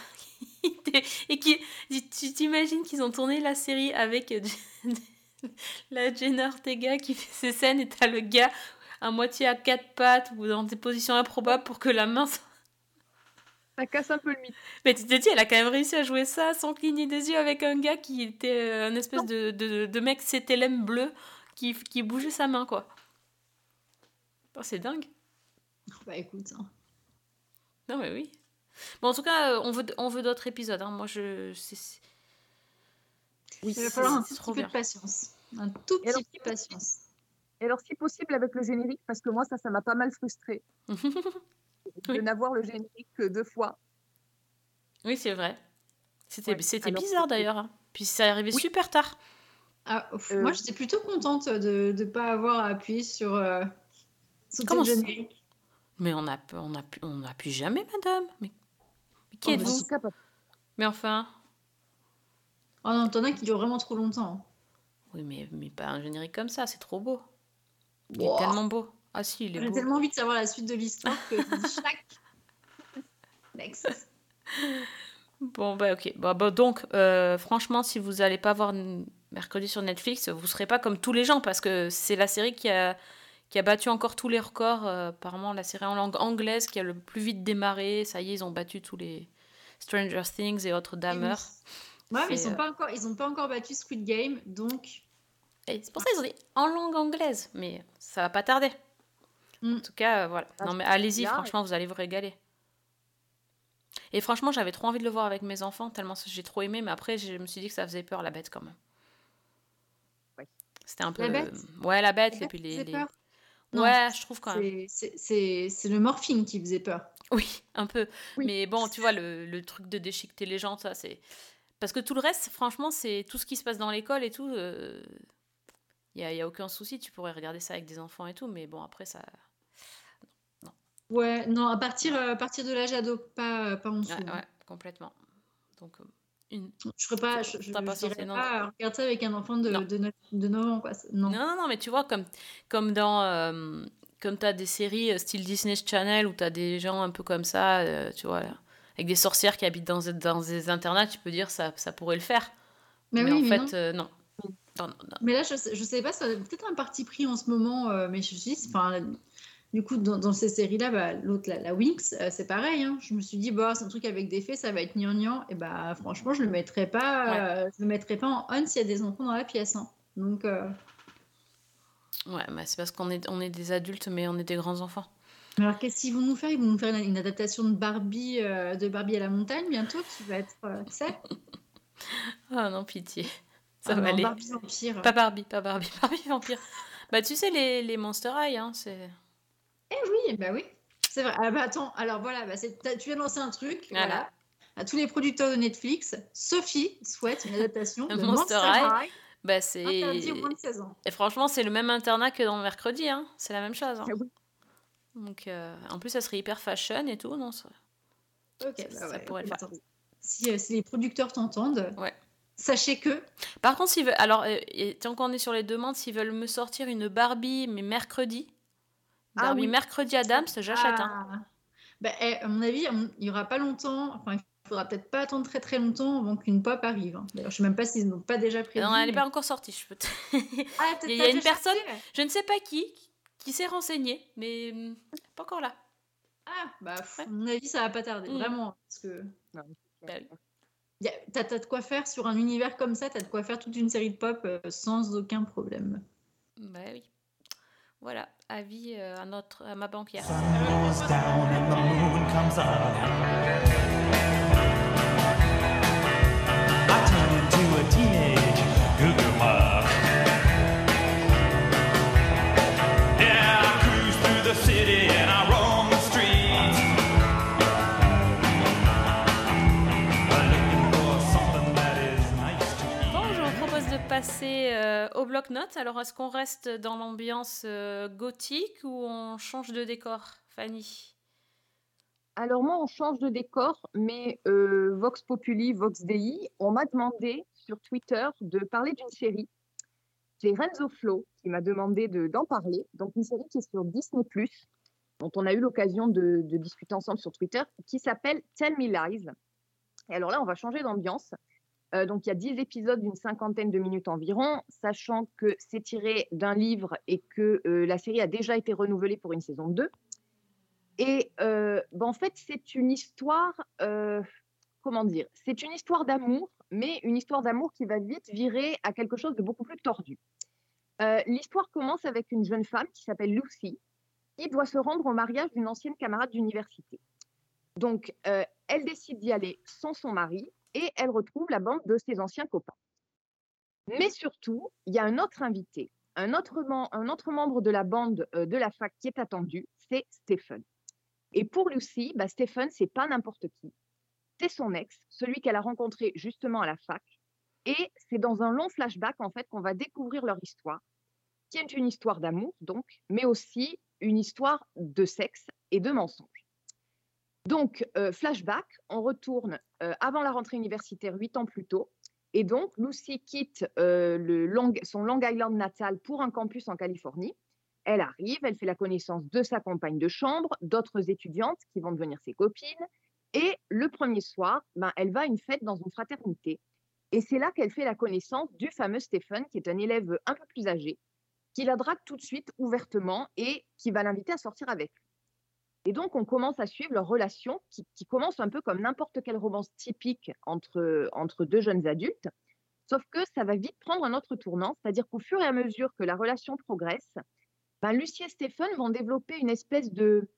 Et qui, tu t'imagines qu'ils ont tourné la série avec la Jenna Ortega qui fait ses scènes et t'as le gars à moitié à quatre pattes ou dans des positions improbables pour que la main soit Ça casse un peu le mythe. mais tu te dis, elle a quand même réussi à jouer ça sans cligner des yeux avec un gars qui était un espèce de, de, de mec CTLM bleu qui, qui bougeait sa main, quoi. Oh, c'est dingue. bah écoute. hein. Non, mais oui. Bon, en tout cas, euh, on veut, on veut d'autres épisodes. hein. Moi, je. c'est- c'est- Oui, Il va c'est- falloir un c'est tout petit peu de patience. Un tout alors- petit peu de patience. Et alors, si possible, avec le générique, parce que moi, ça, ça m'a pas mal frustré de Oui. n'avoir le générique que deux fois. oui, c'est vrai. C'était Ouais, c'était alors bizarre d'ailleurs. hein. Puis c'est arrivé Oui. super tard. Ah, ouf, Euh, Moi, j'étais plutôt contente de ne pas avoir appuyé sur, euh, sur Comment le ça générique. Mais on a, on a, on appuie jamais, madame. Mais, mais qui Oh, En êtes-vous Mais enfin. Oh non, t'en as qui durent vraiment trop longtemps. Oui, mais, mais pas un générique comme ça, c'est trop beau. Il est tellement beau. Ah si, il est J'ai beau. tellement envie de savoir la suite de l'histoire que chaque. Next. Bon, bah ok. Bah, bah, donc, euh, franchement, si vous n'allez pas voir mercredi sur Netflix, vous serez pas comme tous les gens parce que c'est la série qui a, qui a battu encore tous les records. euh, apparemment, la série en langue anglaise qui a le plus vite démarré. Ça y est, ils ont battu tous les Stranger Things et autres Dahmer. Ouais, mais ils sont euh, pas encore, ils ont pas encore battu Squid Game, donc c'est pour ça qu'ils ont dit en langue anglaise. Mais ça va pas tarder. Mm. En tout cas, euh, voilà. Non, mais allez-y, franchement, vous allez vous régaler. Et franchement, j'avais trop envie de le voir avec mes enfants, tellement j'ai trop aimé, mais après, je me suis dit que ça faisait peur, la bête, quand même. C'était un peu. La bête Ouais, la bête, La et puis les. Non, Ouais, je trouve quand même. c'est- le morphine qui faisait peur. Oui, un peu. Oui. Mais bon, tu vois, le, le truc de déchiqueter les gens, ça, c'est. Parce que tout le reste, franchement, c'est tout ce qui se passe dans l'école et tout. Il n'y a, y a aucun souci, tu pourrais regarder ça avec des enfants et tout, mais bon, après, ça. Ouais, non, à partir, euh, à partir de l'âge ado, pas, pas en dessous. Ouais, ouais, complètement. Donc, euh, une. Je ferais pas, je, je, pas je censé, non. pas, regarde ça avec un enfant de, de, 9, de 9 ans, quoi. c'est- Non. Non, non, non, mais tu vois, comme, comme dans. euh, comme tu as des séries euh, style Disney Channel où tu as des gens un peu comme ça, euh, tu vois, avec des sorcières qui habitent dans, dans des internats, tu peux dire ça, ça pourrait le faire. Mais, Mais, oui, en mais fait, non. euh, non. Non, non, non. Mais là, je, sais- je sais pas, ça peut-être un parti pris en ce moment, euh, mais je dit, enfin, du coup, dans, dans ces séries-là, bah, l'autre, la, la Winx, euh, c'est pareil. hein. Je me suis dit, bah, c'est un truc avec des faits, ça va être gnangnan. Et bah, franchement, je le mettrais pas, euh, je le mettrais pas en on s'il y a des enfants dans la pièce. hein. Donc, euh, Ouais, mais c'est parce qu'on est, on est des adultes, mais on est des grands enfants. alors qu'est-ce qu'ils vont nous faire? Ils vont nous faire une, une adaptation de Barbie, euh, de Barbie à la montagne bientôt, qui va être, euh, tu sais? Ah non, pitié. Ça Ah va non, aller. Barbie vampire. Pas Barbie, pas Barbie, Barbie vampire. Bah, tu sais, les, les Monster High, hein, c'est. Eh oui, bah oui. C'est vrai. Ah bah attends, alors voilà, bah tu viens de lancer un truc. Voilà. Voilà. À tous les producteurs de Netflix, Sophie souhaite une adaptation de Monster High. Bah, c'est. interdit aux moins de 16 ans. Et franchement, c'est le même internat que dans Mercredi, hein. C'est la même chose. hein. Ah oui. Donc, euh, en plus, ça serait hyper fashion et tout, non ça... Ok, Ça- bah ça ouais, pourrait le faire. Si, euh, si les producteurs t'entendent, Ouais. sachez que Par contre, s'ils veulent... alors, euh, et tant qu'on est sur les demandes, s'ils veulent me sortir une Barbie, mais mercredi, Ah oui. mercredi Adams, j'achète. hein. Ah. Bah, eh, à mon avis, il y aura pas longtemps. Enfin, il faudra peut-être pas attendre très très longtemps avant qu'une pop arrive. hein. D'ailleurs, je sais même pas s'ils n'ont pas déjà prévu. Non, elle n'est mais- pas encore sortie. Je, peux te- Ah, peut-être Il y a une personne- je ne sais pas qui qui s'est renseigné, mais hum, pas encore là. Ah Ah, bah, pff, à mon avis, ça va pas tarder, Mm. vraiment. Parce que Bah oui. t'as t'as de quoi faire sur un univers comme ça, t'as de quoi faire toute une série de pop euh, sans aucun problème. Bah oui. Voilà, avis euh, à, notre, à ma banquière. Passer euh, au bloc-notes. Alors, est-ce qu'on reste dans l'ambiance euh, gothique ou on change de décor, Fanny? Alors moi, on change de décor, mais euh, Vox Populi, Vox Dei, on m'a demandé sur Twitter de parler d'une série. C'est Renzo Flo qui m'a demandé de- d'en parler. Donc une série qui est sur Disney+, dont on a eu l'occasion de, de discuter ensemble sur Twitter, qui s'appelle Tell Me Lies. Et alors là, on va changer d'ambiance. Euh, donc il y a 10 épisodes d'une cinquantaine de minutes environ, sachant que c'est tiré d'un livre et que euh, la série a déjà été renouvelée pour une saison 2. Et euh, ben, en fait, c'est une histoire, comment dire, c'est une histoire d'amour, mais une histoire d'amour qui va vite virer à quelque chose de beaucoup plus tordu. L'histoire commence avec une jeune femme qui s'appelle Lucy, qui doit se rendre au mariage d'une ancienne camarade d'université. Donc, elle décide d'y aller sans son mari et elle retrouve la bande de ses anciens copains. Mais surtout, il y a un autre invité, un autre, mem- un autre membre de la bande euh, de la fac qui est attendu, c'est Stephen. Et pour Lucy, bah, Stephen, c'est pas n'importe qui. C'est son ex, celui qu'elle a rencontré justement à la fac. Et c'est dans un long flashback, en fait, qu'on va découvrir leur histoire, qui est une histoire d'amour, donc, mais aussi une histoire de sexe et de mensonges. Donc, euh, flashback, on retourne euh, avant la rentrée universitaire, huit ans plus tôt. Et donc, Lucy quitte euh, son Long Island natal pour un campus en Californie. Elle arrive, elle fait la connaissance de sa compagne de chambre, d'autres étudiantes qui vont devenir ses copines. Et le premier soir, ben, elle va à une fête dans une fraternité. Et c'est là qu'elle fait la connaissance du fameux Stephen, qui est un élève un peu plus âgé, qui la drague tout de suite ouvertement et qui va l'inviter à sortir avec lui. Et donc, on commence à suivre leur relation qui, commence un peu comme n'importe quelle romance typique entre, entre deux jeunes adultes, sauf que ça va vite prendre un autre tournant, c'est-à-dire qu'au fur et à mesure que la relation progresse, ben, Lucie et Stéphane vont développer une espèce de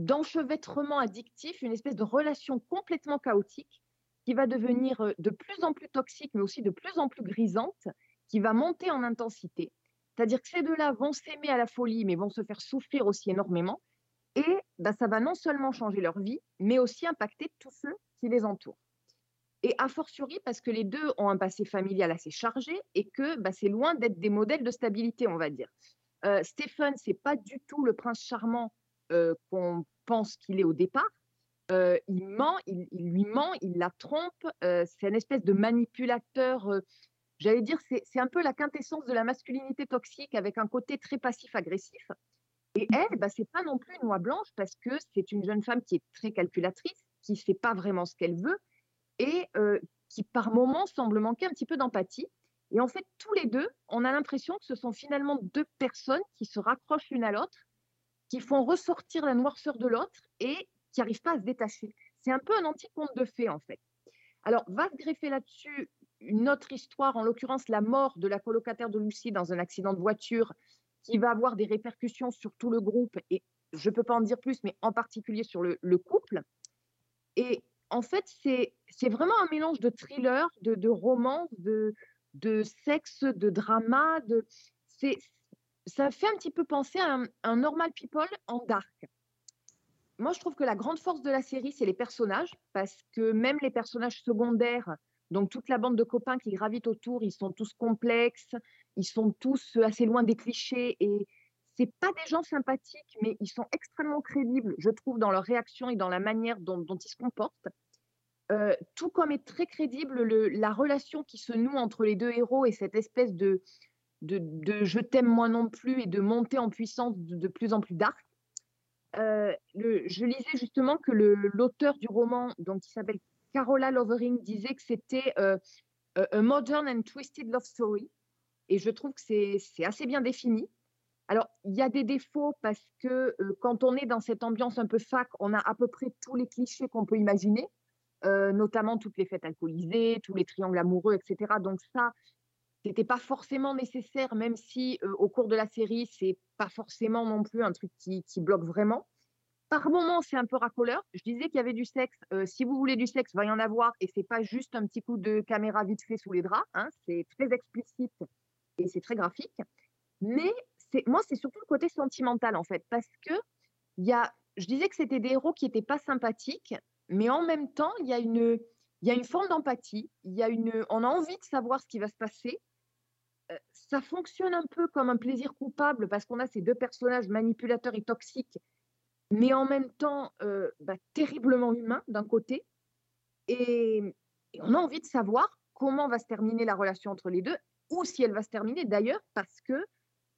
d'enchevêtrement addictif, une espèce de relation complètement chaotique qui va devenir euh, de plus en plus toxique, mais aussi de plus en plus grisante, qui va monter en intensité. C'est-à-dire que ces deux-là vont s'aimer à la folie, mais vont se faire souffrir aussi énormément. Et ben, ça va non seulement changer leur vie, mais aussi impacter tous ceux qui les entourent. Et a fortiori, parce que les deux ont un passé familial assez chargé et que ben, c'est loin d'être des modèles de stabilité, on va dire. Euh, Stephen, c'est pas du tout le prince charmant euh, qu'on pense qu'il est au départ. Euh, il ment, il, il lui ment, il la trompe. euh, c'est une espèce de manipulateur. J'allais dire, c'est un peu la quintessence de la masculinité toxique avec un côté très passif-agressif. Et elle, bah, c'est pas non plus une oie blanche parce que c'est une jeune femme qui est très calculatrice, qui ne sait pas vraiment ce qu'elle veut et qui par moments semble manquer un petit peu d'empathie. Et en fait, tous les deux, on a l'impression que ce sont finalement deux personnes qui se raccrochent l'une à l'autre, qui font ressortir la noirceur de l'autre et qui n'arrivent pas à se détacher. C'est un peu un anti-conte de fées, en fait. Alors, va se greffer là-dessus une autre histoire, en l'occurrence la mort de la colocataire de Lucie dans un accident de voiture, qui va avoir des répercussions sur tout le groupe, et je ne peux pas en dire plus, mais en particulier sur le, le couple. Et en fait, c'est vraiment un mélange de thriller, de, romance, de, de sexe, de drama. De, ça fait un petit peu penser à un Normal People en dark. Moi, je trouve que la grande force de la série, c'est les personnages, parce que même les personnages secondaires, donc toute la bande de copains qui gravitent autour, ils sont tous complexes, ils sont tous assez loin des clichés et c'est pas des gens sympathiques, mais ils sont extrêmement crédibles, je trouve, dans leur réaction et dans la manière dont, ils se comportent. Euh, tout comme est très crédible le- la relation qui se noue entre les deux héros et cette espèce de, je t'aime moi non plus et de montée en puissance de, plus en plus dark. Euh, je lisais justement que l'auteur du roman, donc qui s'appelle Carola Lovering, disait que c'était euh, euh, a modern and twisted love story. Et je trouve que c'est assez bien défini. Alors, il y a des défauts parce que euh, quand on est dans cette ambiance un peu fac, on a à peu près tous les clichés qu'on peut imaginer, euh, notamment toutes les fêtes alcoolisées, tous les triangles amoureux, etc. Donc ça, c'était pas forcément nécessaire, même si euh, au cours de la série, c'est pas forcément non plus un truc qui, bloque vraiment. Par moments, c'est un peu racoleur. Je disais qu'il y avait du sexe. Si vous voulez du sexe, va y en avoir. Et c'est pas juste un petit coup de caméra vite fait sous les draps. hein. C'est très explicite et c'est très graphique. Mais moi, c'est surtout le côté sentimental en fait, parce que y a, je disais que c'était des héros qui n'étaient pas sympathiques, mais en même temps, il y a une, il y a une forme d'empathie. Il y a une, on a envie de savoir ce qui va se passer. Euh, ça fonctionne un peu comme un plaisir coupable parce qu'on a ces deux personnages manipulateurs et toxiques, mais en même temps euh, bah, terriblement humains d'un côté. Et on a envie de savoir comment va se terminer la relation entre les deux, ou si elle va se terminer d'ailleurs, parce que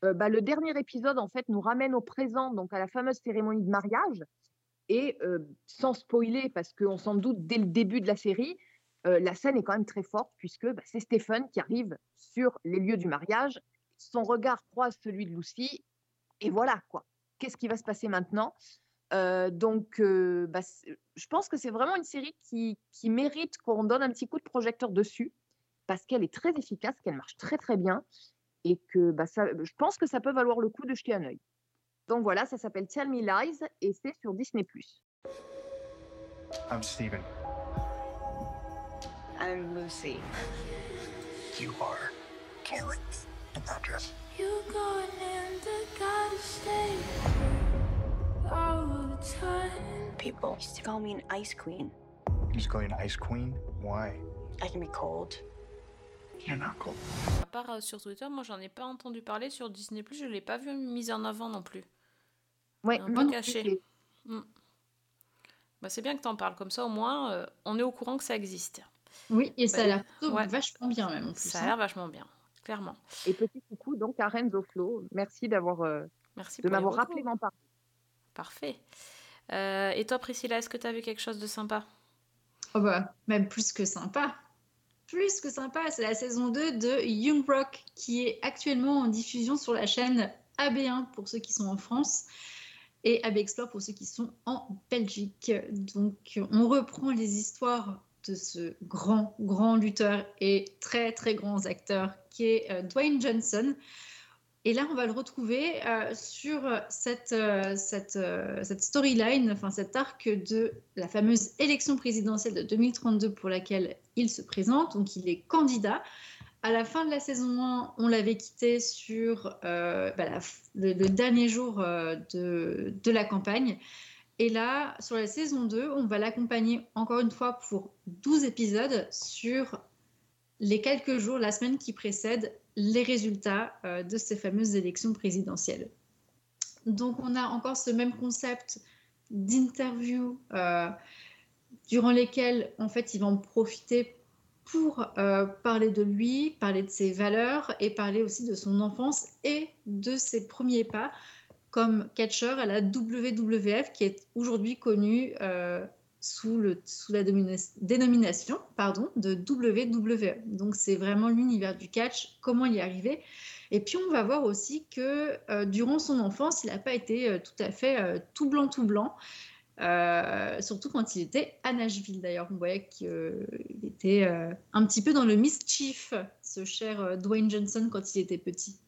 euh, bah, le dernier épisode en fait nous ramène au présent, donc à la fameuse cérémonie de mariage. Et euh, sans spoiler, parce qu'on s'en doute dès le début de la série, euh, la scène est quand même très forte puisque bah, c'est Stephen qui arrive sur les lieux du mariage. Son regard croise celui de Lucy, et voilà quoi. Qu'est-ce qui va se passer maintenant? Donc, bah, je pense que c'est vraiment une série qui mérite qu'on donne un petit coup de projecteur dessus parce qu'elle est très efficace, qu'elle marche très très bien et que bah, ça, je pense que ça peut valoir le coup de jeter un œil. Donc voilà, ça s'appelle Tell Me Lies et c'est sur Disney+. I'm Steven. I'm Lucy. You are Karen in that dress. You going in the gotta stay all the time. People used to call me an ice queen. He's going Ice Queen? Why? I can be cold. À part euh, sur Twitter, moi j'en ai pas entendu parler sur Disney+, je l'ai pas vu mise en avant non plus. Ouais, Un peu plus, caché. c'est- Bah, c'est bien que t'en parles, comme ça au moins euh, on est au courant que ça existe. Oui, et ça a Bah, l'air ouais. vachement bien même en plus. Ça a hein. l'air vachement bien, clairement. Et petit coucou donc à Renzo Flo. Merci d'avoir euh, Merci de m'avoir rappelé parler. Parfait. Euh, et toi Priscilla, est-ce que t'as vu quelque chose de sympa? Oh bah, même plus que sympa. Plus que sympa, c'est la saison 2 de Young Rock qui est actuellement en diffusion sur la chaîne AB1 pour ceux qui sont en France et AB Explore pour ceux qui sont en Belgique. Donc on reprend les histoires de ce grand, grand lutteur et très, très grand acteur qui est euh, Dwayne Johnson. Et là, on va le retrouver euh, sur cette, euh, euh, cette storyline, enfin cet arc de la fameuse élection présidentielle de 2032 pour laquelle il se présente. Donc, il est candidat. À la fin de la saison 1, on l'avait quitté sur bah, le, dernier jour de la campagne. Et là, sur la saison 2, on va l'accompagner encore une fois pour 12 épisodes sur les quelques jours, la semaine qui précède les résultats euh, de ces fameuses élections présidentielles. Donc on a encore ce même concept d'interview euh, durant lesquelles en fait il va en profiter pour euh, parler de lui, parler de ses valeurs et parler aussi de son enfance et de ses premiers pas comme catcheur à la WWF qui est aujourd'hui connue euh, sous, la dénomination de WWE. Donc c'est vraiment l'univers du catch, comment y arriver. Et puis on va voir aussi que euh, durant son enfance, il n'a pas été euh, tout à fait euh, tout blanc, tout blanc. Surtout quand il était à Nashville d'ailleurs. On voyait qu'il était un petit peu dans le mischief, ce cher Dwayne Johnson quand il était petit.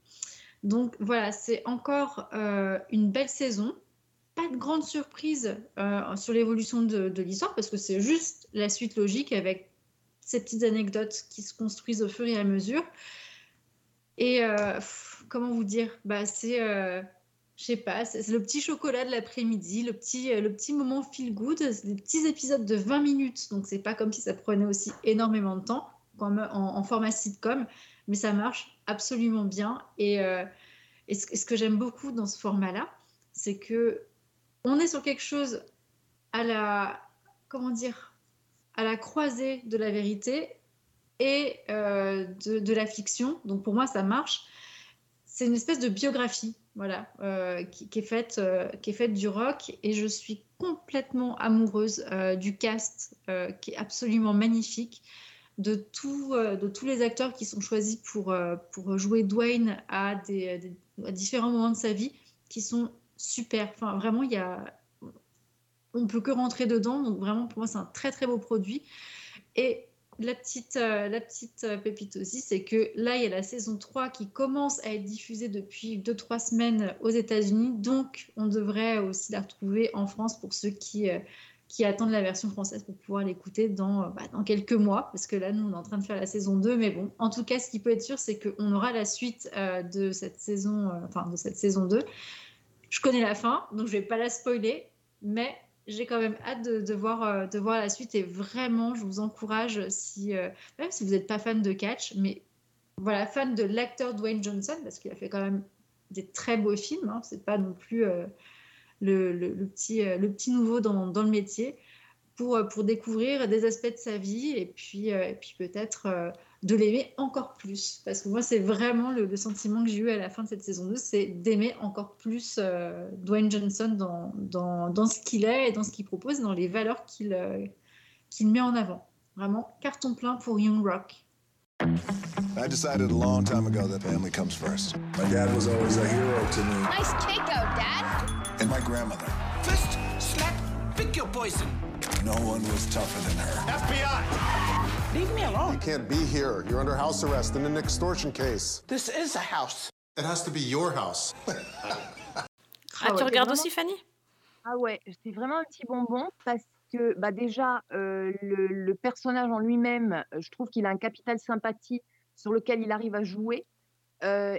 Donc voilà, c'est encore une belle saison. Pas de grande surprise euh, sur l'évolution de, l'histoire parce que c'est juste la suite logique avec ces petites anecdotes qui se construisent au fur et à mesure. Et euh, comment vous dire? Bah, C'est, euh, je sais pas, c'est le petit chocolat de l'après-midi, le petit, le petit moment feel good, des petits épisodes de 20 minutes, donc c'est pas comme si ça prenait aussi énormément de temps en, en format sitcom, mais ça marche absolument bien. Et, ce que j'aime beaucoup dans ce format-là, c'est que on est sur quelque chose à la, comment dire, à la croisée de la vérité et euh, de, la fiction. Donc pour moi, ça marche. C'est une espèce de biographie, voilà, euh, qui, est faite, euh, qui est faite du rock. Et je suis complètement amoureuse du cast, qui est absolument magnifique, de, tout, de tous les acteurs qui sont choisis pour, pour jouer Dwayne à des, des à différents moments de sa vie qui sont super. Enfin, vraiment, il y a. On peut que rentrer dedans. Donc, vraiment, pour moi, c'est un très, très beau produit. Et la petite, euh, la petite euh, pépite aussi, c'est que là, il y a la saison 3 qui commence à être diffusée depuis 2-3 semaines aux États-Unis. Donc, on devrait aussi la retrouver en France pour ceux qui, euh, qui attendent la version française pour pouvoir l'écouter dans, bah, dans quelques mois. Parce que là, nous, on est en train de faire la saison 2. Mais bon, en tout cas, ce qui peut être sûr, c'est qu'on aura la suite de, cette saison, enfin, de cette saison 2. Je connais la fin, donc je vais pas la spoiler. Mais j'ai quand même hâte de, voir, euh, voir la suite et vraiment, je vous encourage, si, euh, même si vous n'êtes pas fan de catch, mais voilà, fan de l'acteur Dwayne Johnson, parce qu'il a fait quand même des très beaux films, hein, c'est pas non plus euh, le, petit, nouveau dans, le métier, pour, découvrir des aspects de sa vie et puis peut-être de l'aimer encore plus. Parce que moi, c'est vraiment le, sentiment que j'ai eu à la fin de cette saison 2, c'est d'aimer encore plus euh, Dwayne Johnson dans, dans, dans ce qu'il est et dans ce qu'il propose, dans les valeurs qu'il euh, qu'il met en avant. Vraiment, carton plein pour Young Rock. I decided a long time ago that family comes first. My dad was always a hero to me. Nice takeout, Dad. And my grandmother. Fist, slap, pick your poison. No one was tougher than her. FBI! Leave me alone. You can't be here. You're under house arrest in an extortion case. This is a house. It has to be your house. ah, tu regardes aussi, Fanny? Ah ouais, c'est vraiment un petit bonbon parce que bah déjà, euh, le, le, personnage en lui-même, je trouve qu'il a un capital sympathie sur lequel il arrive à jouer. Euh,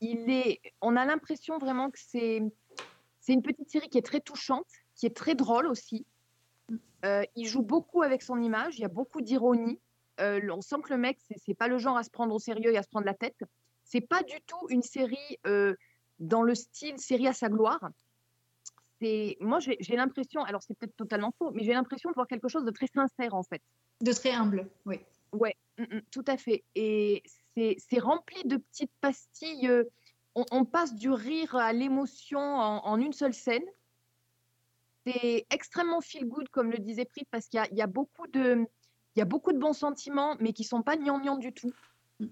il est, on a l'impression vraiment que c'est, c'est une petite série qui est très touchante, qui est très drôle aussi. Euh, il joue beaucoup avec son image, il y a beaucoup d'ironie. Euh, on sent que le mec, c'est pas le genre à se prendre au sérieux et à se prendre la tête. C'est pas du tout une série euh, dans le style série à sa gloire. C'est moi, j'ai l'impression, alors c'est peut-être totalement faux, mais j'ai l'impression de voir quelque chose de très sincère en fait. De très humble, oui. Ouais, mm, mm, tout à fait. Et c'est rempli de petites pastilles. On, passe du rire à l'émotion en, une seule scène c'est extrêmement feel good, comme le disait Prit, parce qu'il y, y a, beaucoup de, il y a beaucoup de bons sentiments, mais qui sont pas gnangnang du tout. Mmh.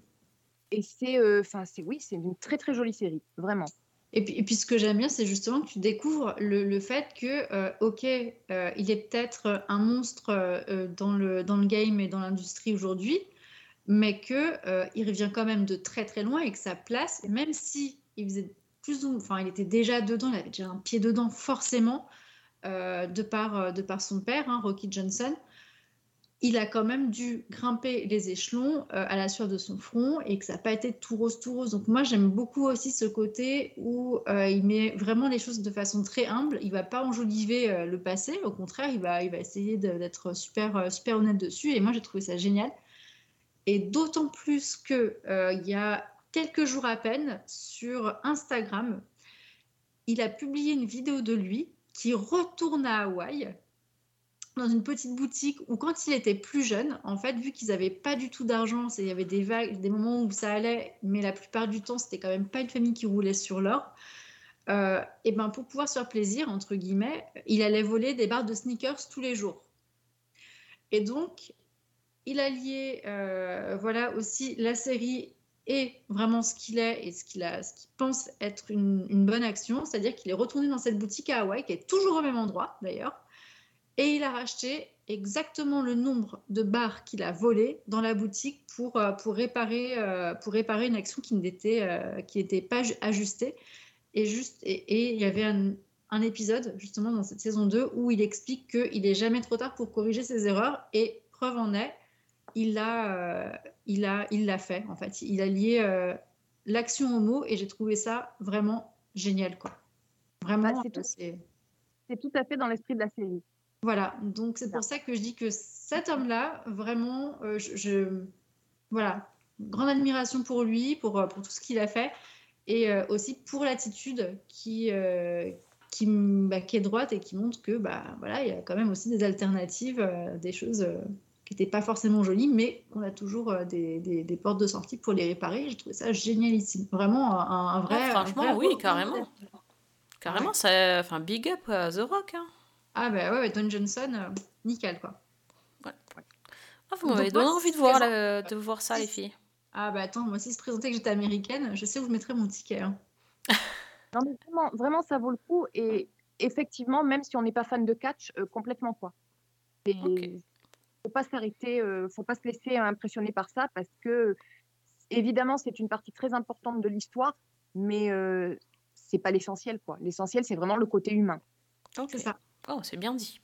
Et c'est, euh, enfin, c'est oui, c'est une très très jolie série, vraiment. Et puis, et puis ce que j'aime bien, c'est justement que tu découvres le, le fait que, euh, ok, euh, il est peut-être un monstre dans, le, dans le game et dans l'industrie aujourd'hui, mais que il revient quand même de très très loin et que sa place, même si il faisait plus ou enfin, il était déjà dedans, il avait déjà un pied dedans forcément. De, par, de par son père, hein, Rocky Johnson, il a quand même dû grimper les échelons euh, à la sueur de son front et que ça n'a pas été tout rose, tout rose. Donc moi, j'aime beaucoup aussi ce côté où il met vraiment les choses de façon très humble. Il va pas enjoliver le passé, au contraire, il va, il va essayer d'être super, super honnête dessus. Et moi, j'ai trouvé ça génial. Et d'autant plus qu'il il y a quelques jours à peine, sur Instagram, il a publié une vidéo de lui qui retourne à Hawaï dans une petite boutique où quand il était plus jeune, en fait, vu qu'ils n'avaient pas du tout d'argent, il y avait des vagues, des moments où ça allait, mais la plupart du temps, c'était quand même pas une famille qui roulait sur l'or. Euh, et ben pour pouvoir se faire plaisir entre guillemets, il allait voler des barres de sneakers tous les jours. Et donc, il a lié, euh, voilà aussi la série et vraiment ce qu'il est et ce qu'il pense être une, bonne action. C'est-à-dire qu'il est retourné dans cette boutique à Hawaï, qui est toujours au même endroit d'ailleurs, et il a racheté exactement le nombre de barres qu'il a volées dans la boutique pour, euh, pour, réparer, euh, pour réparer une action qui n'était euh, pas ajustée. Et, juste, et, il y avait un, un, épisode justement dans cette saison 2 où il explique qu'il n'est jamais trop tard pour corriger ses erreurs. Et preuve en est, il l'a il a, il l'a fait en fait. Il a lié euh, l'action au mot et j'ai trouvé ça vraiment génial quoi. Vraiment, bah, c'est tout, c'est tout à fait dans l'esprit de la série. Voilà, donc c'est pour ça que je dis que cet homme-là, vraiment, euh, je, voilà, grande admiration pour lui, pour, pour tout ce qu'il a fait, et aussi pour l'attitude qui, qui, bah, qui, est droite et qui montre que bah, voilà, il y a quand même aussi des alternatives, des choses qui n'étaient pas forcément jolies, mais on a toujours euh, des, des, portes de sortie pour les réparer. J'ai trouvé ça génialissime. Vraiment un, vrai. franchement, oui, carrément. Carrément, ça, enfin, big up à The Rock. Hein. Ah, bah ouais, Don Johnson, euh, nickel, quoi. Ouais. Ah, vous m'avez donné envie de voir, de voir ça, les filles. Ah, bah attends, moi, si se présentait que j'étais américaine, je sais où je mettrais mon ticket. Hein. Non, mais vraiment, vraiment, ça vaut le coup. Et effectivement, même si on n'est pas fan de catch, euh, complètement quoi. Et faut pas s'arrêter, euh, faut pas se laisser impressionner par ça parce que évidemment c'est une partie très importante de l'histoire, mais euh, c'est pas l'essentiel quoi. L'essentiel c'est vraiment le côté humain. C'est ça. Oh, c'est bien dit.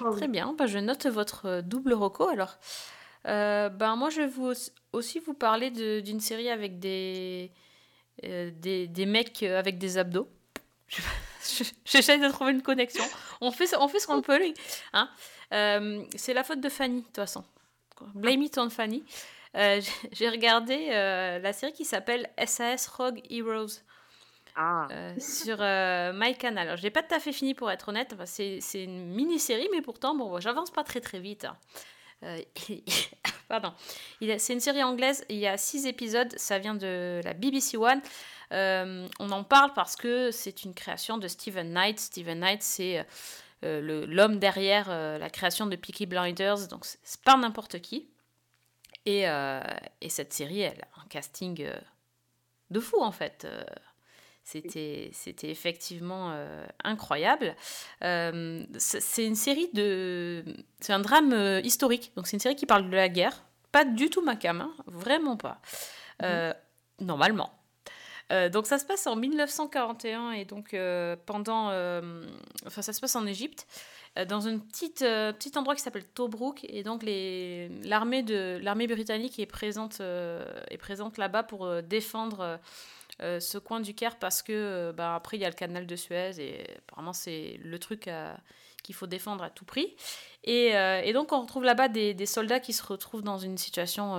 Oh, Très oui. bien, bah, je note votre euh, double reco alors. Euh, ben, moi, je vais vous aussi- vous parler d'une série avec des, euh, des, des mecs avec des abdos. Je- je- J'essaie de trouver une connexion. On fait, ce- on fait ce qu'on peut. les- Hein Euh, C'est la faute de Fanny, de toute façon. Blame it on Fanny. J'ai- regardé la série qui s'appelle SAS Rogue Heroes. Euh, sur euh, MyCanal. Alors, j'ai pas tout à fait fini pour être honnête. Enfin, c'est une mini-série, mais pourtant, bon, j'avance pas très très vite. hein. Euh, pardon. Il a- C'est une série anglaise. Il y a six épisodes. Ça vient de la BBC One. Euh, on en parle parce que c'est une création de Steven Knight. Steven Knight, c'est l'homme derrière la création de Peaky Blinders. Donc, c'est c'est pas n'importe qui. Et, et cette série, elle a un casting de fou en fait. C'était, c'était effectivement euh, incroyable. Euh, c'est une série de. C'est un drame euh, historique. Donc, c'est une série qui parle de la guerre. Pas du tout ma cam, hein, vraiment pas. Euh, Normalement. Donc, ça se passe en 1941 et donc pendant. enfin, ça se passe en Égypte. Dans un petit, euh, petit endroit qui s'appelle Tobruk, et donc les- l'armée de l'armée britannique est présente, est présente là-bas pour défendre euh, ce coin du Caire parce que euh, bah, après il y a le canal de Suez et apparemment c'est le truc qu'il faut défendre à tout prix. Et, euh, et donc on retrouve là-bas des, des soldats qui se retrouvent dans une situation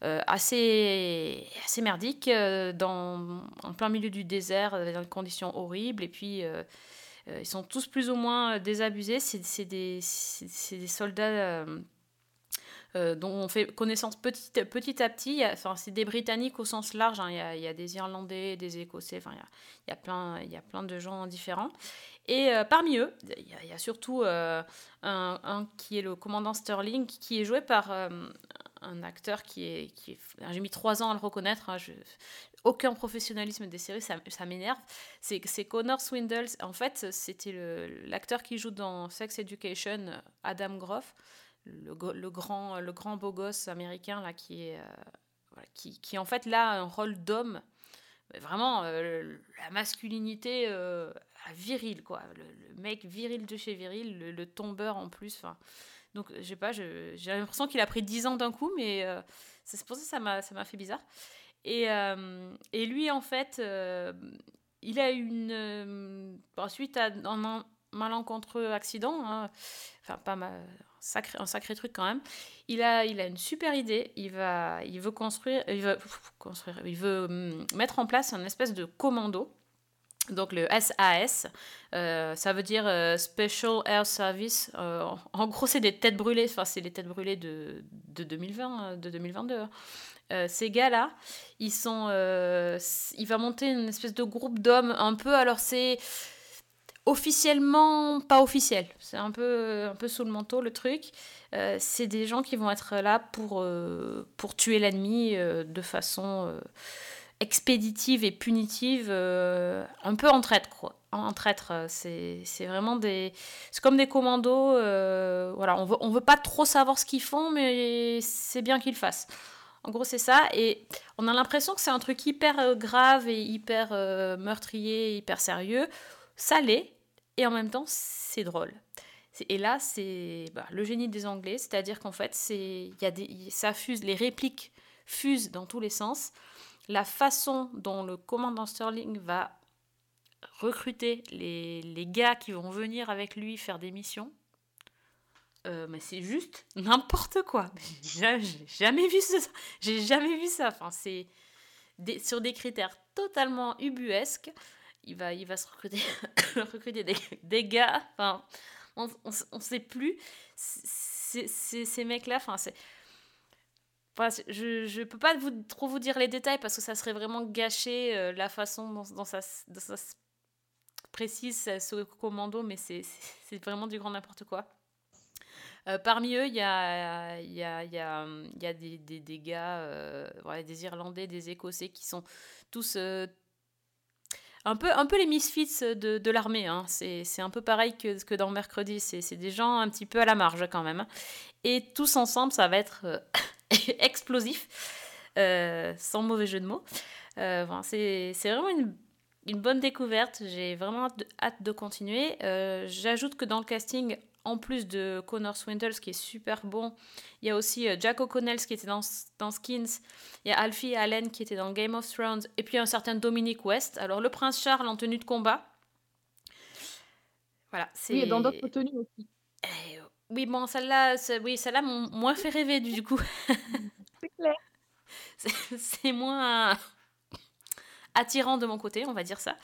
assez, assez merdique, dans, en plein milieu du désert, dans des conditions horribles. Et puis ils sont tous plus ou moins désabusés. C'est des, des soldats. Euh, dont on fait connaissance petit, à petit. Enfin, c'est des Britanniques au sens large. hein. Il, y a, des Irlandais, des Écossais. Enfin, il y a, plein, y a plein de gens différents. Et euh, parmi eux, il y a, surtout euh, un, qui est le commandant Sterling, qui est joué par un acteur qui est... J'ai mis trois ans à le reconnaître. hein. Aucun professionnalisme des séries, ça, ça m'énerve. C'est Connor Swindles. En fait, c'était l'acteur qui joue dans Sex Education, Adam Groff, le, grand, le grand beau gosse américain là, qui, est, euh, qui, qui en fait là a un rôle d'homme. Vraiment, euh, la masculinité euh, virile, quoi. Le, mec viril de chez viril, le, tombeur en plus. Enfin, donc, je sais pas, j'ai l'impression qu'il a pris 10 ans d'un coup, mais euh, c'est pour ça que ça m'a fait bizarre. Et, et lui, en fait, il a une. euh, bon, suite à un un malencontreux accident, hein, enfin, pas mal, un sacré truc quand même, il a, il a une super idée. Il, va, il veut construire. Il veut, hum, mettre en place un espèce de commando. Donc le SAS, euh, ça veut dire euh, Special Air Service. Euh, en- gros, c'est des têtes brûlées. Enfin, c'est les têtes brûlées de, de 2020, euh, de 2022. Euh, ces gars-là, ils sont, il va monter une espèce de groupe d'hommes un peu. Alors c'est officiellement pas officiel. C'est un peu, un peu sous le manteau le truc. Euh, c'est des gens qui vont être là pour, euh, pour tuer l'ennemi euh, de façon expéditive et punitive, un peu en traître quoi. En traître, c'est vraiment des. C'est comme des commandos. voilà, on veut, on veut pas trop savoir ce qu'ils font, mais c'est bien qu'ils le fassent. En gros, c'est ça. Et on a l'impression que c'est un truc hyper grave et hyper meurtrier, hyper sérieux. L'est. Et en même temps, c'est drôle. Et là, c'est bah, le génie des Anglais. C'est-à-dire qu'en fait, y a des, ça fuse, les répliques fusent dans tous les sens. La façon dont le commandant Sterling va recruter les, les gars qui vont venir avec lui faire des missions, euh, mais c'est juste n'importe quoi. J'ai ja- j'ai jamais vu ça. J'ai jamais vu ça. Enfin, c'est sur des critères totalement ubuesques. Il va, il va se recruter, recruter des, des gars. Enfin, on, on, on sait plus. C'est- c'est- ces mecs-là, enfin, c'est. Enfin, je ne peux pas trop vous dire les détails parce que ça serait vraiment gâcher euh, la façon dont, dont ça, dont ça se précise ce- commando, mais c'est vraiment du grand n'importe quoi. Euh, parmi eux, il y a, y a, y a, y a des, des, des gars, euh, des Irlandais, des Écossais qui sont tous, euh, un peu, un peu les misfits de, de l'armée. Hein. C'est un peu pareil que, que dans Mercredi. C'est des gens un petit peu à la marge quand même. Et tous ensemble, ça va être euh, explosif, euh, sans mauvais jeu de mots. Euh, voilà, c'est vraiment une, une bonne découverte. J'ai vraiment hâte de, continuer. Euh, J'ajoute que dans le casting, en plus de Connor Swindles qui est super bon, il y a aussi euh, Jack O'Connell qui était dans, dans Skins, il y a Alfie Allen qui était dans Game of Thrones, et puis un certain Dominic West. Alors le prince Charles en tenue de combat. Voilà, c'est. Oui, et dans d'autres tenues aussi. Eh, oui, bon, celle-là, oui, celle-là m'ont moins fait rêver du coup. C'est clair. C'est- moins attirant de mon côté, on va dire ça.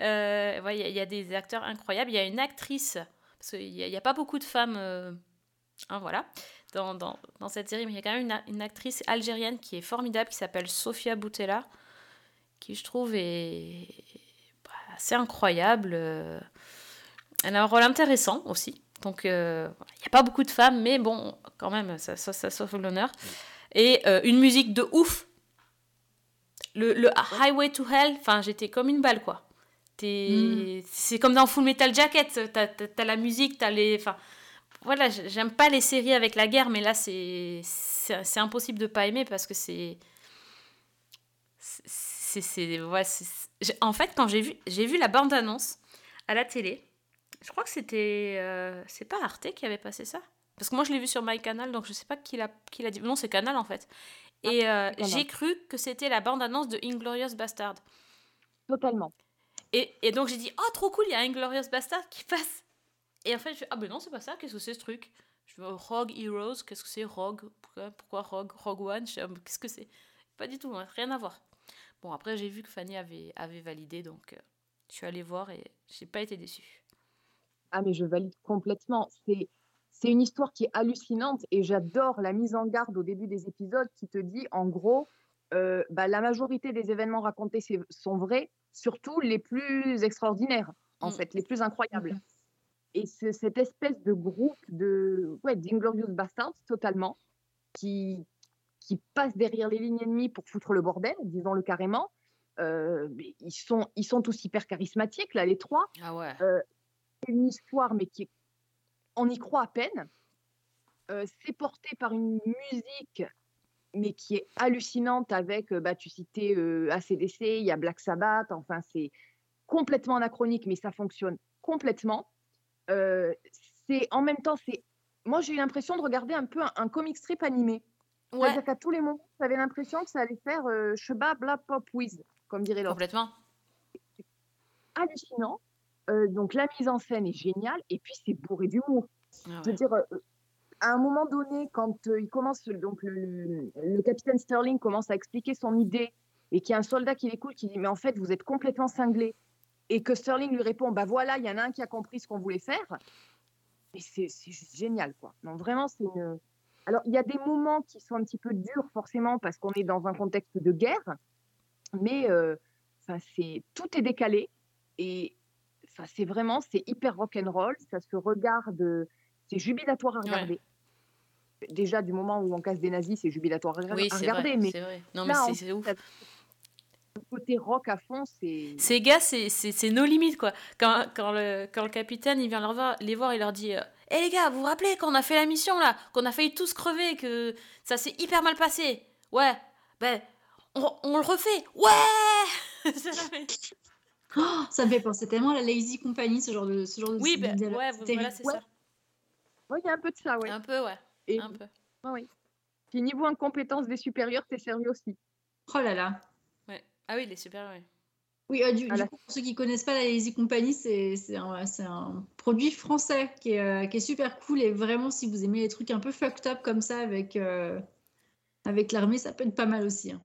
Euh, ouais, y, il y a des acteurs incroyables. Il y a une actrice, parce qu'il n'y a, pas beaucoup de femmes euh, hein, voilà, dans, dans, dans cette série, mais il y a quand même une, actrice algérienne qui est formidable, qui s'appelle Sofia Boutella, qui je trouve est bah, assez incroyable. euh. Elle a un rôle intéressant aussi. Donc, euh, il n'y a pas beaucoup de femmes, mais bon, quand même, ça, ça, ça sauve l'honneur. Et euh, une musique de ouf. Le, le Highway to Hell, enfin, j'étais comme une balle, quoi. T'es- C'est comme dans Full Metal Jacket, t'as t'as la musique, t'as les... Enfin, voilà, j'aime pas les séries avec la guerre, mais là, c'est impossible de pas aimer parce que c'est... c'est ouais, En fait, quand j'ai vu, j'ai vu la bande-annonce à la télé, je crois que c'était... euh, c'est pas Arte qui avait passé ça? Parce que moi, je l'ai vu sur MyCanal, donc je sais pas qui l'a qui l'a dit. Non, c'est Canal, en fait. Et euh, Canal. j'ai cru que c'était la bande-annonce de Inglorious Bastard. Totalement. Et, donc j'ai dit, oh trop cool, il y a Inglorious Bastard qui passe. Et en fait, je fais, ah ben non, c'est pas ça, qu'est-ce que c'est ce truc? Je fais, oh, Rogue Heroes, qu'est-ce que c'est Rogue? Pourquoi, pourquoi Rogue? Rogue One Ah, Qu'est-ce que c'est? Pas du tout, hein, rien à voir. Bon, après, j'ai vu que Fanny avait, avait validé, donc euh, je suis allée voir et j'ai pas été déçue. Ah, mais je valide complètement. C'est, c'est une histoire qui est hallucinante et j'adore la mise en garde au début des épisodes qui te dit, en gros, euh, bah, la majorité des événements racontés sont vrais, surtout les plus extraordinaires, en Mm. fait, les plus incroyables. Et c'est cette espèce de groupe de, ouais, d'Inglorious Bastards, totalement, qui, qui passe derrière les lignes ennemies pour foutre le bordel, disons-le carrément. Euh, ils, sont, ils sont tous hyper charismatiques, là, les trois. Ah ouais. Euh, c'est une histoire, mais qui est- on y croit à peine. Euh, c'est porté par une musique, mais qui est hallucinante avec, euh, bah, tu citais euh, ACDC, il y a Black Sabbath, enfin, c'est complètement anachronique, mais ça fonctionne complètement. Euh, c'est en même temps, c'est. Moi, j'ai eu l'impression de regarder un peu un, un comic strip animé. Ouais. C'est-à-dire qu'à tous les moments, j'avais l'impression que ça allait faire euh, Sheba Bla Pop Whiz, comme dirait l'autre Complètement. hallucinant. Euh, donc la mise en scène est géniale et puis c'est bourré d'humour. Ah Je veux ouais. dire, euh, à un moment donné, quand euh, il commence, donc le, le- le capitaine Sterling commence à expliquer son idée et qu'il y a un soldat qui l'écoute qui dit mais en fait vous êtes complètement cinglé et que Sterling lui répond bah voilà il y en a un qui a compris ce qu'on voulait faire. Et c'est juste génial quoi. Non vraiment c'est une. Alors il y a des moments qui sont un petit peu durs forcément parce qu'on est dans un contexte de guerre, mais euh, c'est tout est décalé et enfin, c'est vraiment c'est hyper rock'n'roll, ça se regarde, c'est jubilatoire à Ouais. Déjà du moment où on casse des nazis, c'est jubilatoire à, Oui, regarder, vrai, mais c'est vrai. Non, mais là, c'est- ouf. Le côté rock à fond, c'est Ces gars, c'est- nos limites, quoi. Quand, quand, le, quand le capitaine, il vient leur voir, les voir, il leur dit Hé les gars, vous vous rappelez qu'on a fait la mission, là? Qu'on a failli tous crever, que ça s'est hyper mal passé? Ouais, ben, on, on le refait Ouais Oh, ça me fait penser tellement à la Lazy Company, ce genre de, ce genre de Oui, ben, ouais, C'est voilà, c'est Ouais. ça. Oui, il y a un peu de ça, ouais. Un peu, ouais. Et, Un peu. Ah oui. Puis niveau incompétence des supérieurs, t'es sérieux aussi. Oh là là. Ouais. Ah oui, super, ouais. Oui, euh, du, À du coup, pour ceux qui connaissent pas la Lazy Company, c'est c'est un, un produit français qui est, euh, qui est super cool. Et vraiment, si vous aimez les trucs un peu fucked up comme ça avec, euh, avec l'armée, ça peut être pas mal aussi. hein.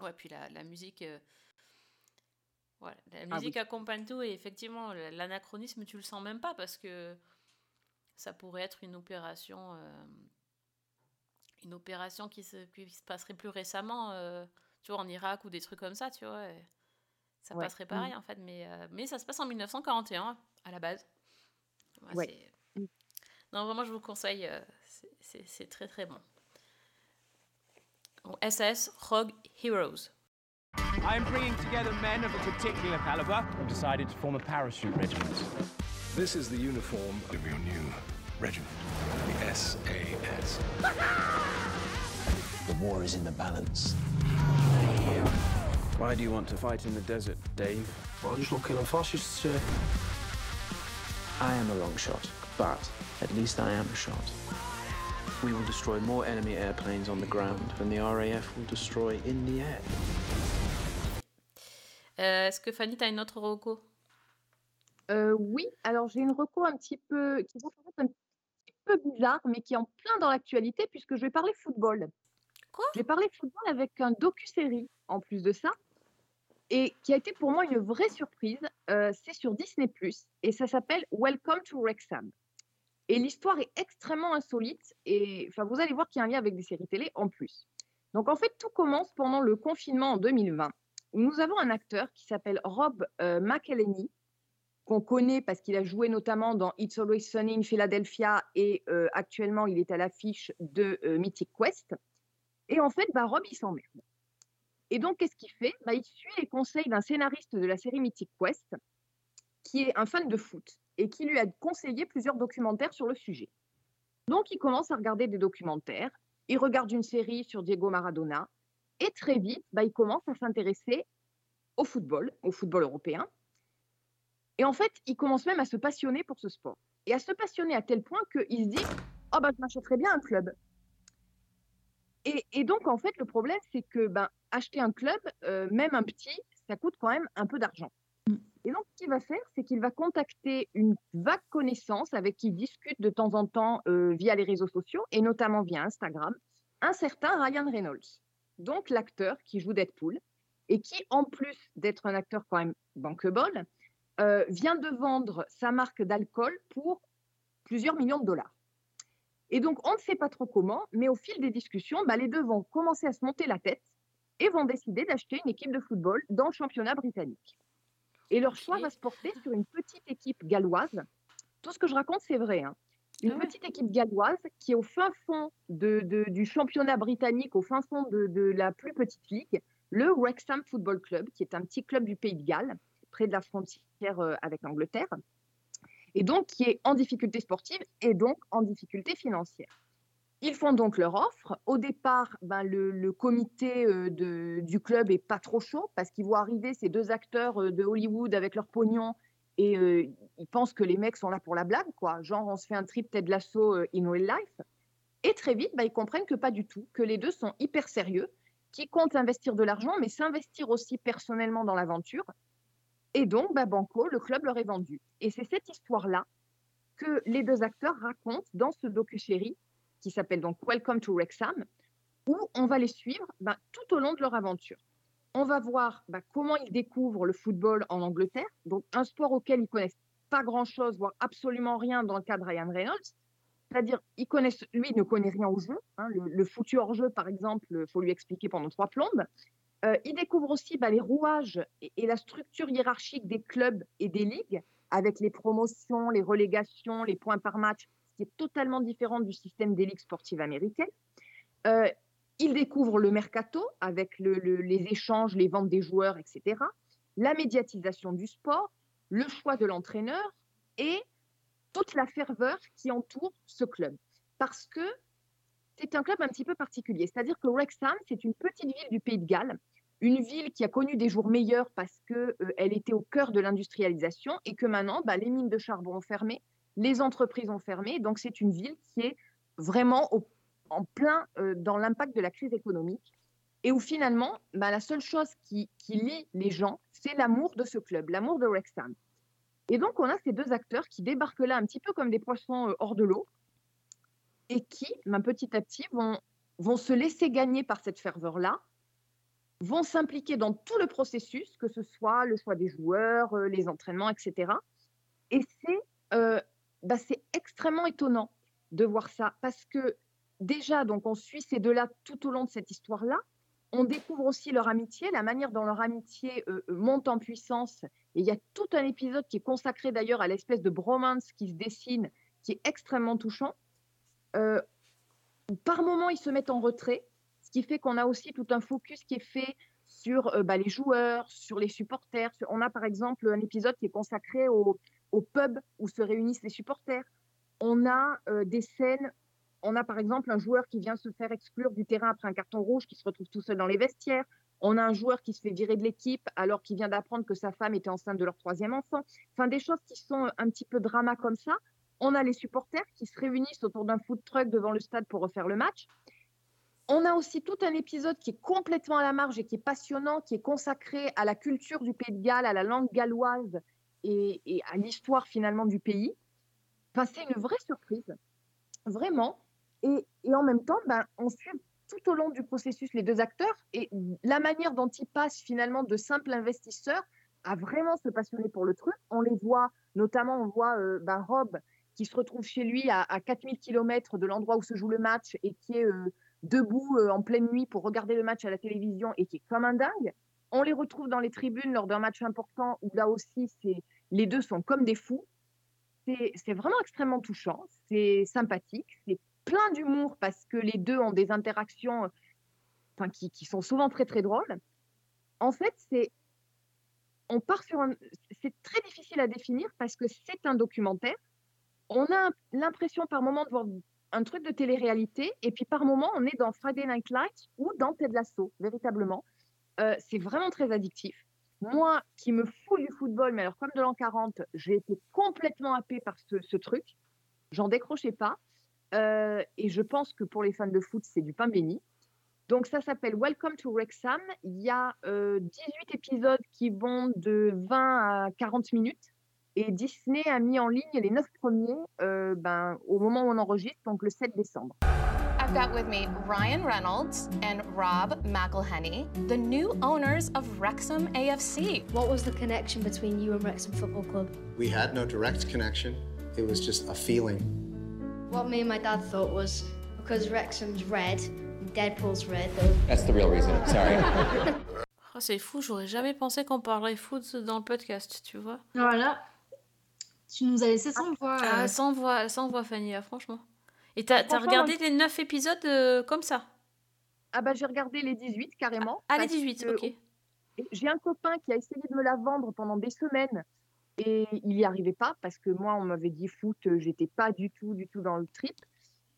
Ouais, puis la, la musique. euh, Voilà, la Ah musique accompagne tout et effectivement, l'anachronisme, tu le sens même pas parce que ça pourrait être une opération. euh, Une opération qui se, qui se passerait plus récemment, euh, tu vois, en Irak ou des trucs comme ça, tu vois. et ça Ouais. passerait pareil en fait, mais, euh, mais ça se passe en 1941 à la base. Ouais, Ouais. c'est- Non, vraiment, je vous conseille, euh, c'est- très très bon. Donc, SAS Rogue Heroes. I am bringing together men of a particular caliber who decided to form a parachute regiment. This is the uniform of your new regiment, the SAS. The war is in the balance. Why do you want to fight in the desert, Dave? Well, just looking on fascists, sir. I am a long shot, but at least I am a shot. We will destroy more enemy airplanes on the ground than the RAF will destroy in the air. Euh, Est-ce que Fanny, t'as une autre reco Euh, oui, alors j'ai une reco un petit peu qui va un petit peu bizarre, mais qui est en plein dans l'actualité puisque je vais parler football. Quoi? Je vais parler football avec un docu-série en plus de ça, et qui a été pour moi une vraie surprise. Euh, c'est sur Disney et ça s'appelle Welcome to Wrexham. Et l'histoire est extrêmement insolite, et enfin vous allez voir qu'il y a un lien avec des séries télé en plus. Donc en fait, tout commence pendant le confinement en 2020. où Nous avons un acteur qui s'appelle Rob euh, McElhenney, qu'on connaît parce qu'il a joué notamment dans It's Always Sunny in Philadelphia et euh, actuellement il est à l'affiche de euh, Mythic Quest. Et en fait, bah, Rob, il s'emmerde. Et donc, qu'est-ce qu'il fait? Bah, Il suit les conseils d'un scénariste de la série Mythic Quest, qui est un fan de foot et qui lui a conseillé plusieurs documentaires sur le sujet. Donc, il commence à regarder des documentaires, il regarde une série sur Diego Maradona, et très vite, bah, il commence à s'intéresser au football, au football européen. Et en fait, il commence même à se passionner pour ce sport. Et à se passionner à tel point qu'il se dit Oh, bah, je m'achèterais bien un club. Et, et donc, en fait, le problème, c'est que ben, acheter un club, euh, même un petit, ça coûte quand même un peu d'argent. Et donc, ce qu'il va faire, c'est qu'il va contacter une vague connaissance avec qui il discute de temps en temps euh, via les réseaux sociaux et notamment via Instagram, un certain Ryan Reynolds, donc l'acteur qui joue Deadpool et qui, en plus d'être un acteur quand même bankable, euh, vient de vendre sa marque d'alcool pour plusieurs millions de dollars. Et donc, on ne sait pas trop comment, mais au fil des discussions, bah, les deux vont commencer à se monter la tête et vont décider d'acheter une équipe de football dans le championnat britannique. Et leur choix va se porter sur une petite équipe galloise. Tout ce que je raconte, c'est vrai. hein. Une petite équipe galloise qui est au fin fond de- de- du championnat britannique, au fin fond de, de la plus petite ligue, le Wrexham Football Club, qui est un petit club du Pays de Galles, près de la frontière euh, avec l'Angleterre, et donc qui est en difficulté sportive et donc en difficulté financière. Ils font donc leur offre. Au départ, ben, le, comité euh, du club est pas trop chaud parce qu'ils voient arriver ces deux acteurs euh, de Hollywood avec leur pognon et euh, ils pensent que les mecs sont là pour la blague, quoi. Genre, on se fait un trip Ted Lasso in real life. Et très vite, ben, ils comprennent que pas du tout, que les deux sont hyper sérieux, qui comptent investir de l'argent, mais s'investir aussi personnellement dans l'aventure. Et donc, bah, Banco, le club leur est vendu. Et c'est cette histoire-là que les deux acteurs racontent dans ce docu-série qui s'appelle donc Welcome to Wrexham, où on va les suivre bah, tout au long de leur aventure. On va voir bah, comment ils découvrent le football en Angleterre, donc un sport auquel ils connaissent pas grand-chose, voire absolument rien dans le cas de Ryan Reynolds. C'est-à-dire, lui, il ne connaît rien au jeu. hein. le, le foutu hors jeu, par exemple, il faut lui expliquer pendant trois plombes. Euh, il découvre aussi bah, les rouages et, la structure hiérarchique des clubs et des ligues, avec les promotions, les relégations, les points par match, ce qui est totalement différent du système des ligues sportives américaines. Euh, il découvre le mercato, avec le- le- les échanges, les ventes des joueurs, etc. La médiatisation du sport, le choix de l'entraîneur et toute la ferveur qui entoure ce club. Parce que c'est un club un petit peu particulier. C'est-à-dire que Wrexham, c'est une petite ville du Pays de Galles, une ville qui a connu des jours meilleurs parce qu'elle était au cœur de l'industrialisation et que maintenant, bah, les mines de charbon ont fermé, les entreprises ont fermé. Donc, c'est une ville qui est vraiment en plein euh, dans l'impact de la crise économique et où finalement, bah, la seule chose qui, qui lie les gens, c'est l'amour de ce club, l'amour de Wrexham. Et donc, on a ces deux acteurs qui débarquent là un petit peu comme des poissons euh, hors de l'eau et qui, ben, petit à petit, vont, se laisser gagner par cette ferveur-là, vont s'impliquer dans tout le processus, que ce soit le choix des joueurs, euh, les entraînements, etc. Et c'est euh, bah, c'est extrêmement étonnant de voir ça, parce que déjà, donc, on suit ces deux-là tout au long de cette histoire-là. On découvre aussi leur amitié, la manière dont leur amitié euh, monte en puissance. Et il y a tout un épisode qui est consacré d'ailleurs à l'espèce de bromance qui se dessine, qui est extrêmement touchant. Euh, par moments, ils se mettent en retrait, ce qui fait qu'on a aussi tout un focus qui est fait sur euh, bah, les joueurs, sur les supporters. On a par exemple un épisode qui est consacré au, au pub où se réunissent les supporters. On a euh, des scènes, on a par exemple un joueur qui vient se faire exclure du terrain après un carton rouge, qui se retrouve tout seul dans les vestiaires. On a un joueur qui se fait virer de l'équipe alors qu'il vient d'apprendre que sa femme était enceinte de leur troisième enfant. Enfin, des choses qui sont un petit peu drama comme ça. On a les supporters qui se réunissent autour d'un food truck devant le stade pour refaire le match. On a aussi tout un épisode qui est complètement à la marge et qui est passionnant, qui est consacré à la culture du Pays de Galles, à la langue galloise et, à l'histoire finalement du pays. Enfin, c'est une vraie surprise, vraiment. Et, et en même temps, ben, on suit tout au long du processus les deux acteurs et la manière dont ils passent finalement de simples investisseurs à vraiment se passionner pour le truc. On les voit, notamment, on voit euh, ben, Rob qui se retrouve chez lui à, à 4000 km de l'endroit où se joue le match et qui est euh, debout euh, en pleine nuit pour regarder le match à la télévision et qui est comme un dingue. On les retrouve dans les tribunes lors d'un match important où là aussi, les deux sont comme des fous. C'est vraiment extrêmement touchant, c'est sympathique, c'est plein d'humour parce que les deux ont des interactions qui, sont souvent très très drôles. En fait, c'est on part sur c'est très difficile à définir parce que c'est un documentaire. On a l'impression par moment de voir un truc de télé-réalité et puis par moment on est dans Friday Night Lights ou dans Ted Lasso véritablement. Euh, c'est vraiment très addictif. Moi qui me fous du football, mais alors comme de l'an 40, j'ai été complètement happée par ce, ce truc. J'en décrochais pas. Euh, et je pense que pour les fans de foot, c'est du pain béni. Donc ça s'appelle Welcome to Wrexham. Il y a euh, 18 épisodes qui vont de 20 à 40 minutes. Et Disney a mis en ligne les 9 premiers euh, ben, au moment où on enregistre, donc le 7 décembre. I've got with me Ryan Reynolds and Rob McElhenney, the new owners of Wrexham AFC. What was the connection between you and Wrexham Football Club? We had no direct connection. It was just a feeling. What me and my dad thought was because Wrexham's red Deadpool's red, though. That's the real reason. Sorry. Oh, c'est fou, j'aurais jamais pensé qu'on parlerait foot dans le podcast, tu vois. Voilà. Tu nous as laissé sans voix. Ah, euh. sans voix, sans voix, Fanny, là, franchement. Et t'as regardé les 9 épisodes euh, comme ça? Ah bah j'ai regardé les 18 carrément. Ah, les parce 18, que ok. J'ai un copain qui a essayé de me la vendre pendant des semaines et il n'y arrivait pas parce que moi on m'avait dit foot, euh, j'étais pas du tout, du tout dans le trip.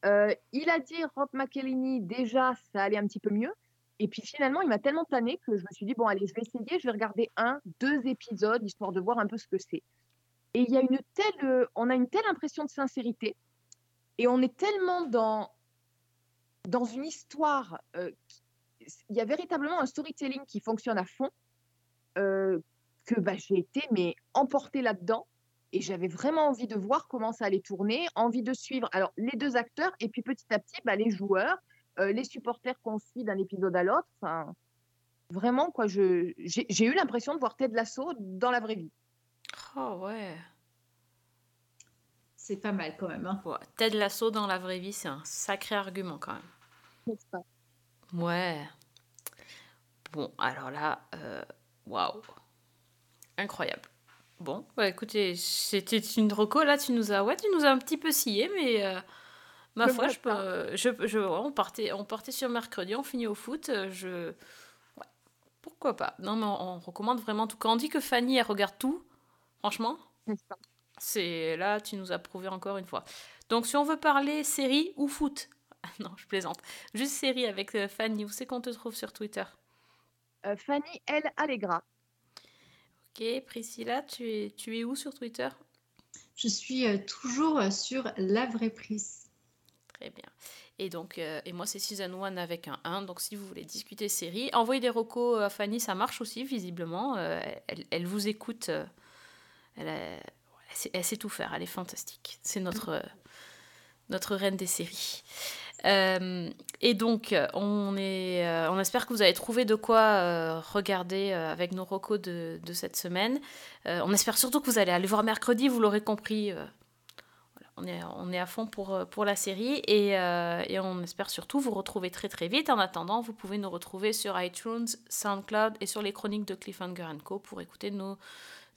Euh, il a dit Rob McElhenney, déjà ça allait un petit peu mieux. Et puis finalement, il m'a tellement tanné que je me suis dit, bon, allez, je vais essayer, je vais regarder un, deux épisodes, histoire de voir un peu ce que c'est. Et il y a une telle, euh, on a une telle impression de sincérité, et on est tellement dans, dans une histoire, euh, il y a véritablement un storytelling qui fonctionne à fond, euh, que bah, j'ai été mais emportée là-dedans, et j'avais vraiment envie de voir comment ça allait tourner, envie de suivre alors les deux acteurs, et puis petit à petit, bah, les joueurs, les supporters qu'on suit d'un épisode à l'autre. Vraiment, quoi, j'ai eu l'impression de voir Ted Lasso dans la vraie vie. Oh ouais. C'est pas mal quand même. Hein. Ouais, Ted Lasso dans la vraie vie, c'est un sacré argument quand même. Pas? Ouais. Bon, alors là, euh, waouh. Incroyable. Bon, bah écoutez, c'était une reco, là, tu nous as, ouais, tu nous as un petit peu scié, mais euh, ma Je foi, je peux, je, je- ouais, on, partait, on partait sur mercredi, on finit au foot, euh, je... Ouais, pourquoi pas Non, mais on, on recommande vraiment tout. Quand on dit que Fanny, elle regarde tout, franchement, N'est-ce pas c'est là, tu nous as prouvé encore une fois. Donc, si on veut parler série ou foot, non, je plaisante, juste série avec euh, Fanny, où c'est qu'on te trouve sur Twitter Euh, Fanny L. Allegra. Ok, Priscilla, tu es, tu es où sur Twitter? Je suis euh, toujours sur la vraie prise. Très bien. Et donc, euh, et moi, c'est Season 1 avec un 1. Donc, si vous voulez discuter série, envoyez des recos à Fanny, ça marche aussi, visiblement. Euh, elle, elle vous écoute. Elle, sait, tout faire. Elle est fantastique. C'est notre, euh, reine des séries. Euh, et donc, euh, on, espère que vous avez trouvé de quoi regarder avec nos recos de, cette semaine. On espère surtout que vous allez aller voir mercredi, vous l'aurez compris. on, est, à fond pour, la série et, et on espère surtout vous retrouver très très vite. En attendant, vous pouvez nous retrouver sur iTunes, SoundCloud et sur les chroniques de Cliffhanger Co pour écouter nos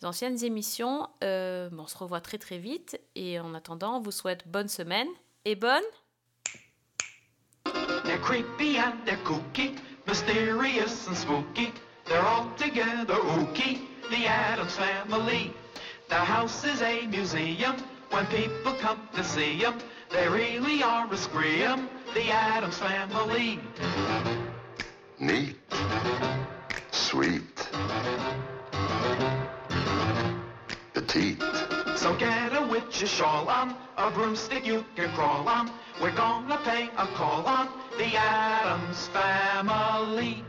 anciennes émissions. Euh, on se revoit très très vite et en attendant, on vous souhaite bonne semaine et bonne... They're creepy and they're kooky, mysterious and spooky. They're all together ookie, the Adams family. The house is a museum when people come to see 'em. They really are a scream, the Adams family. Neat. Sweet. Petite. So get a witch's shawl on, a broomstick you can crawl on. We're gonna pay a call on the Adams family.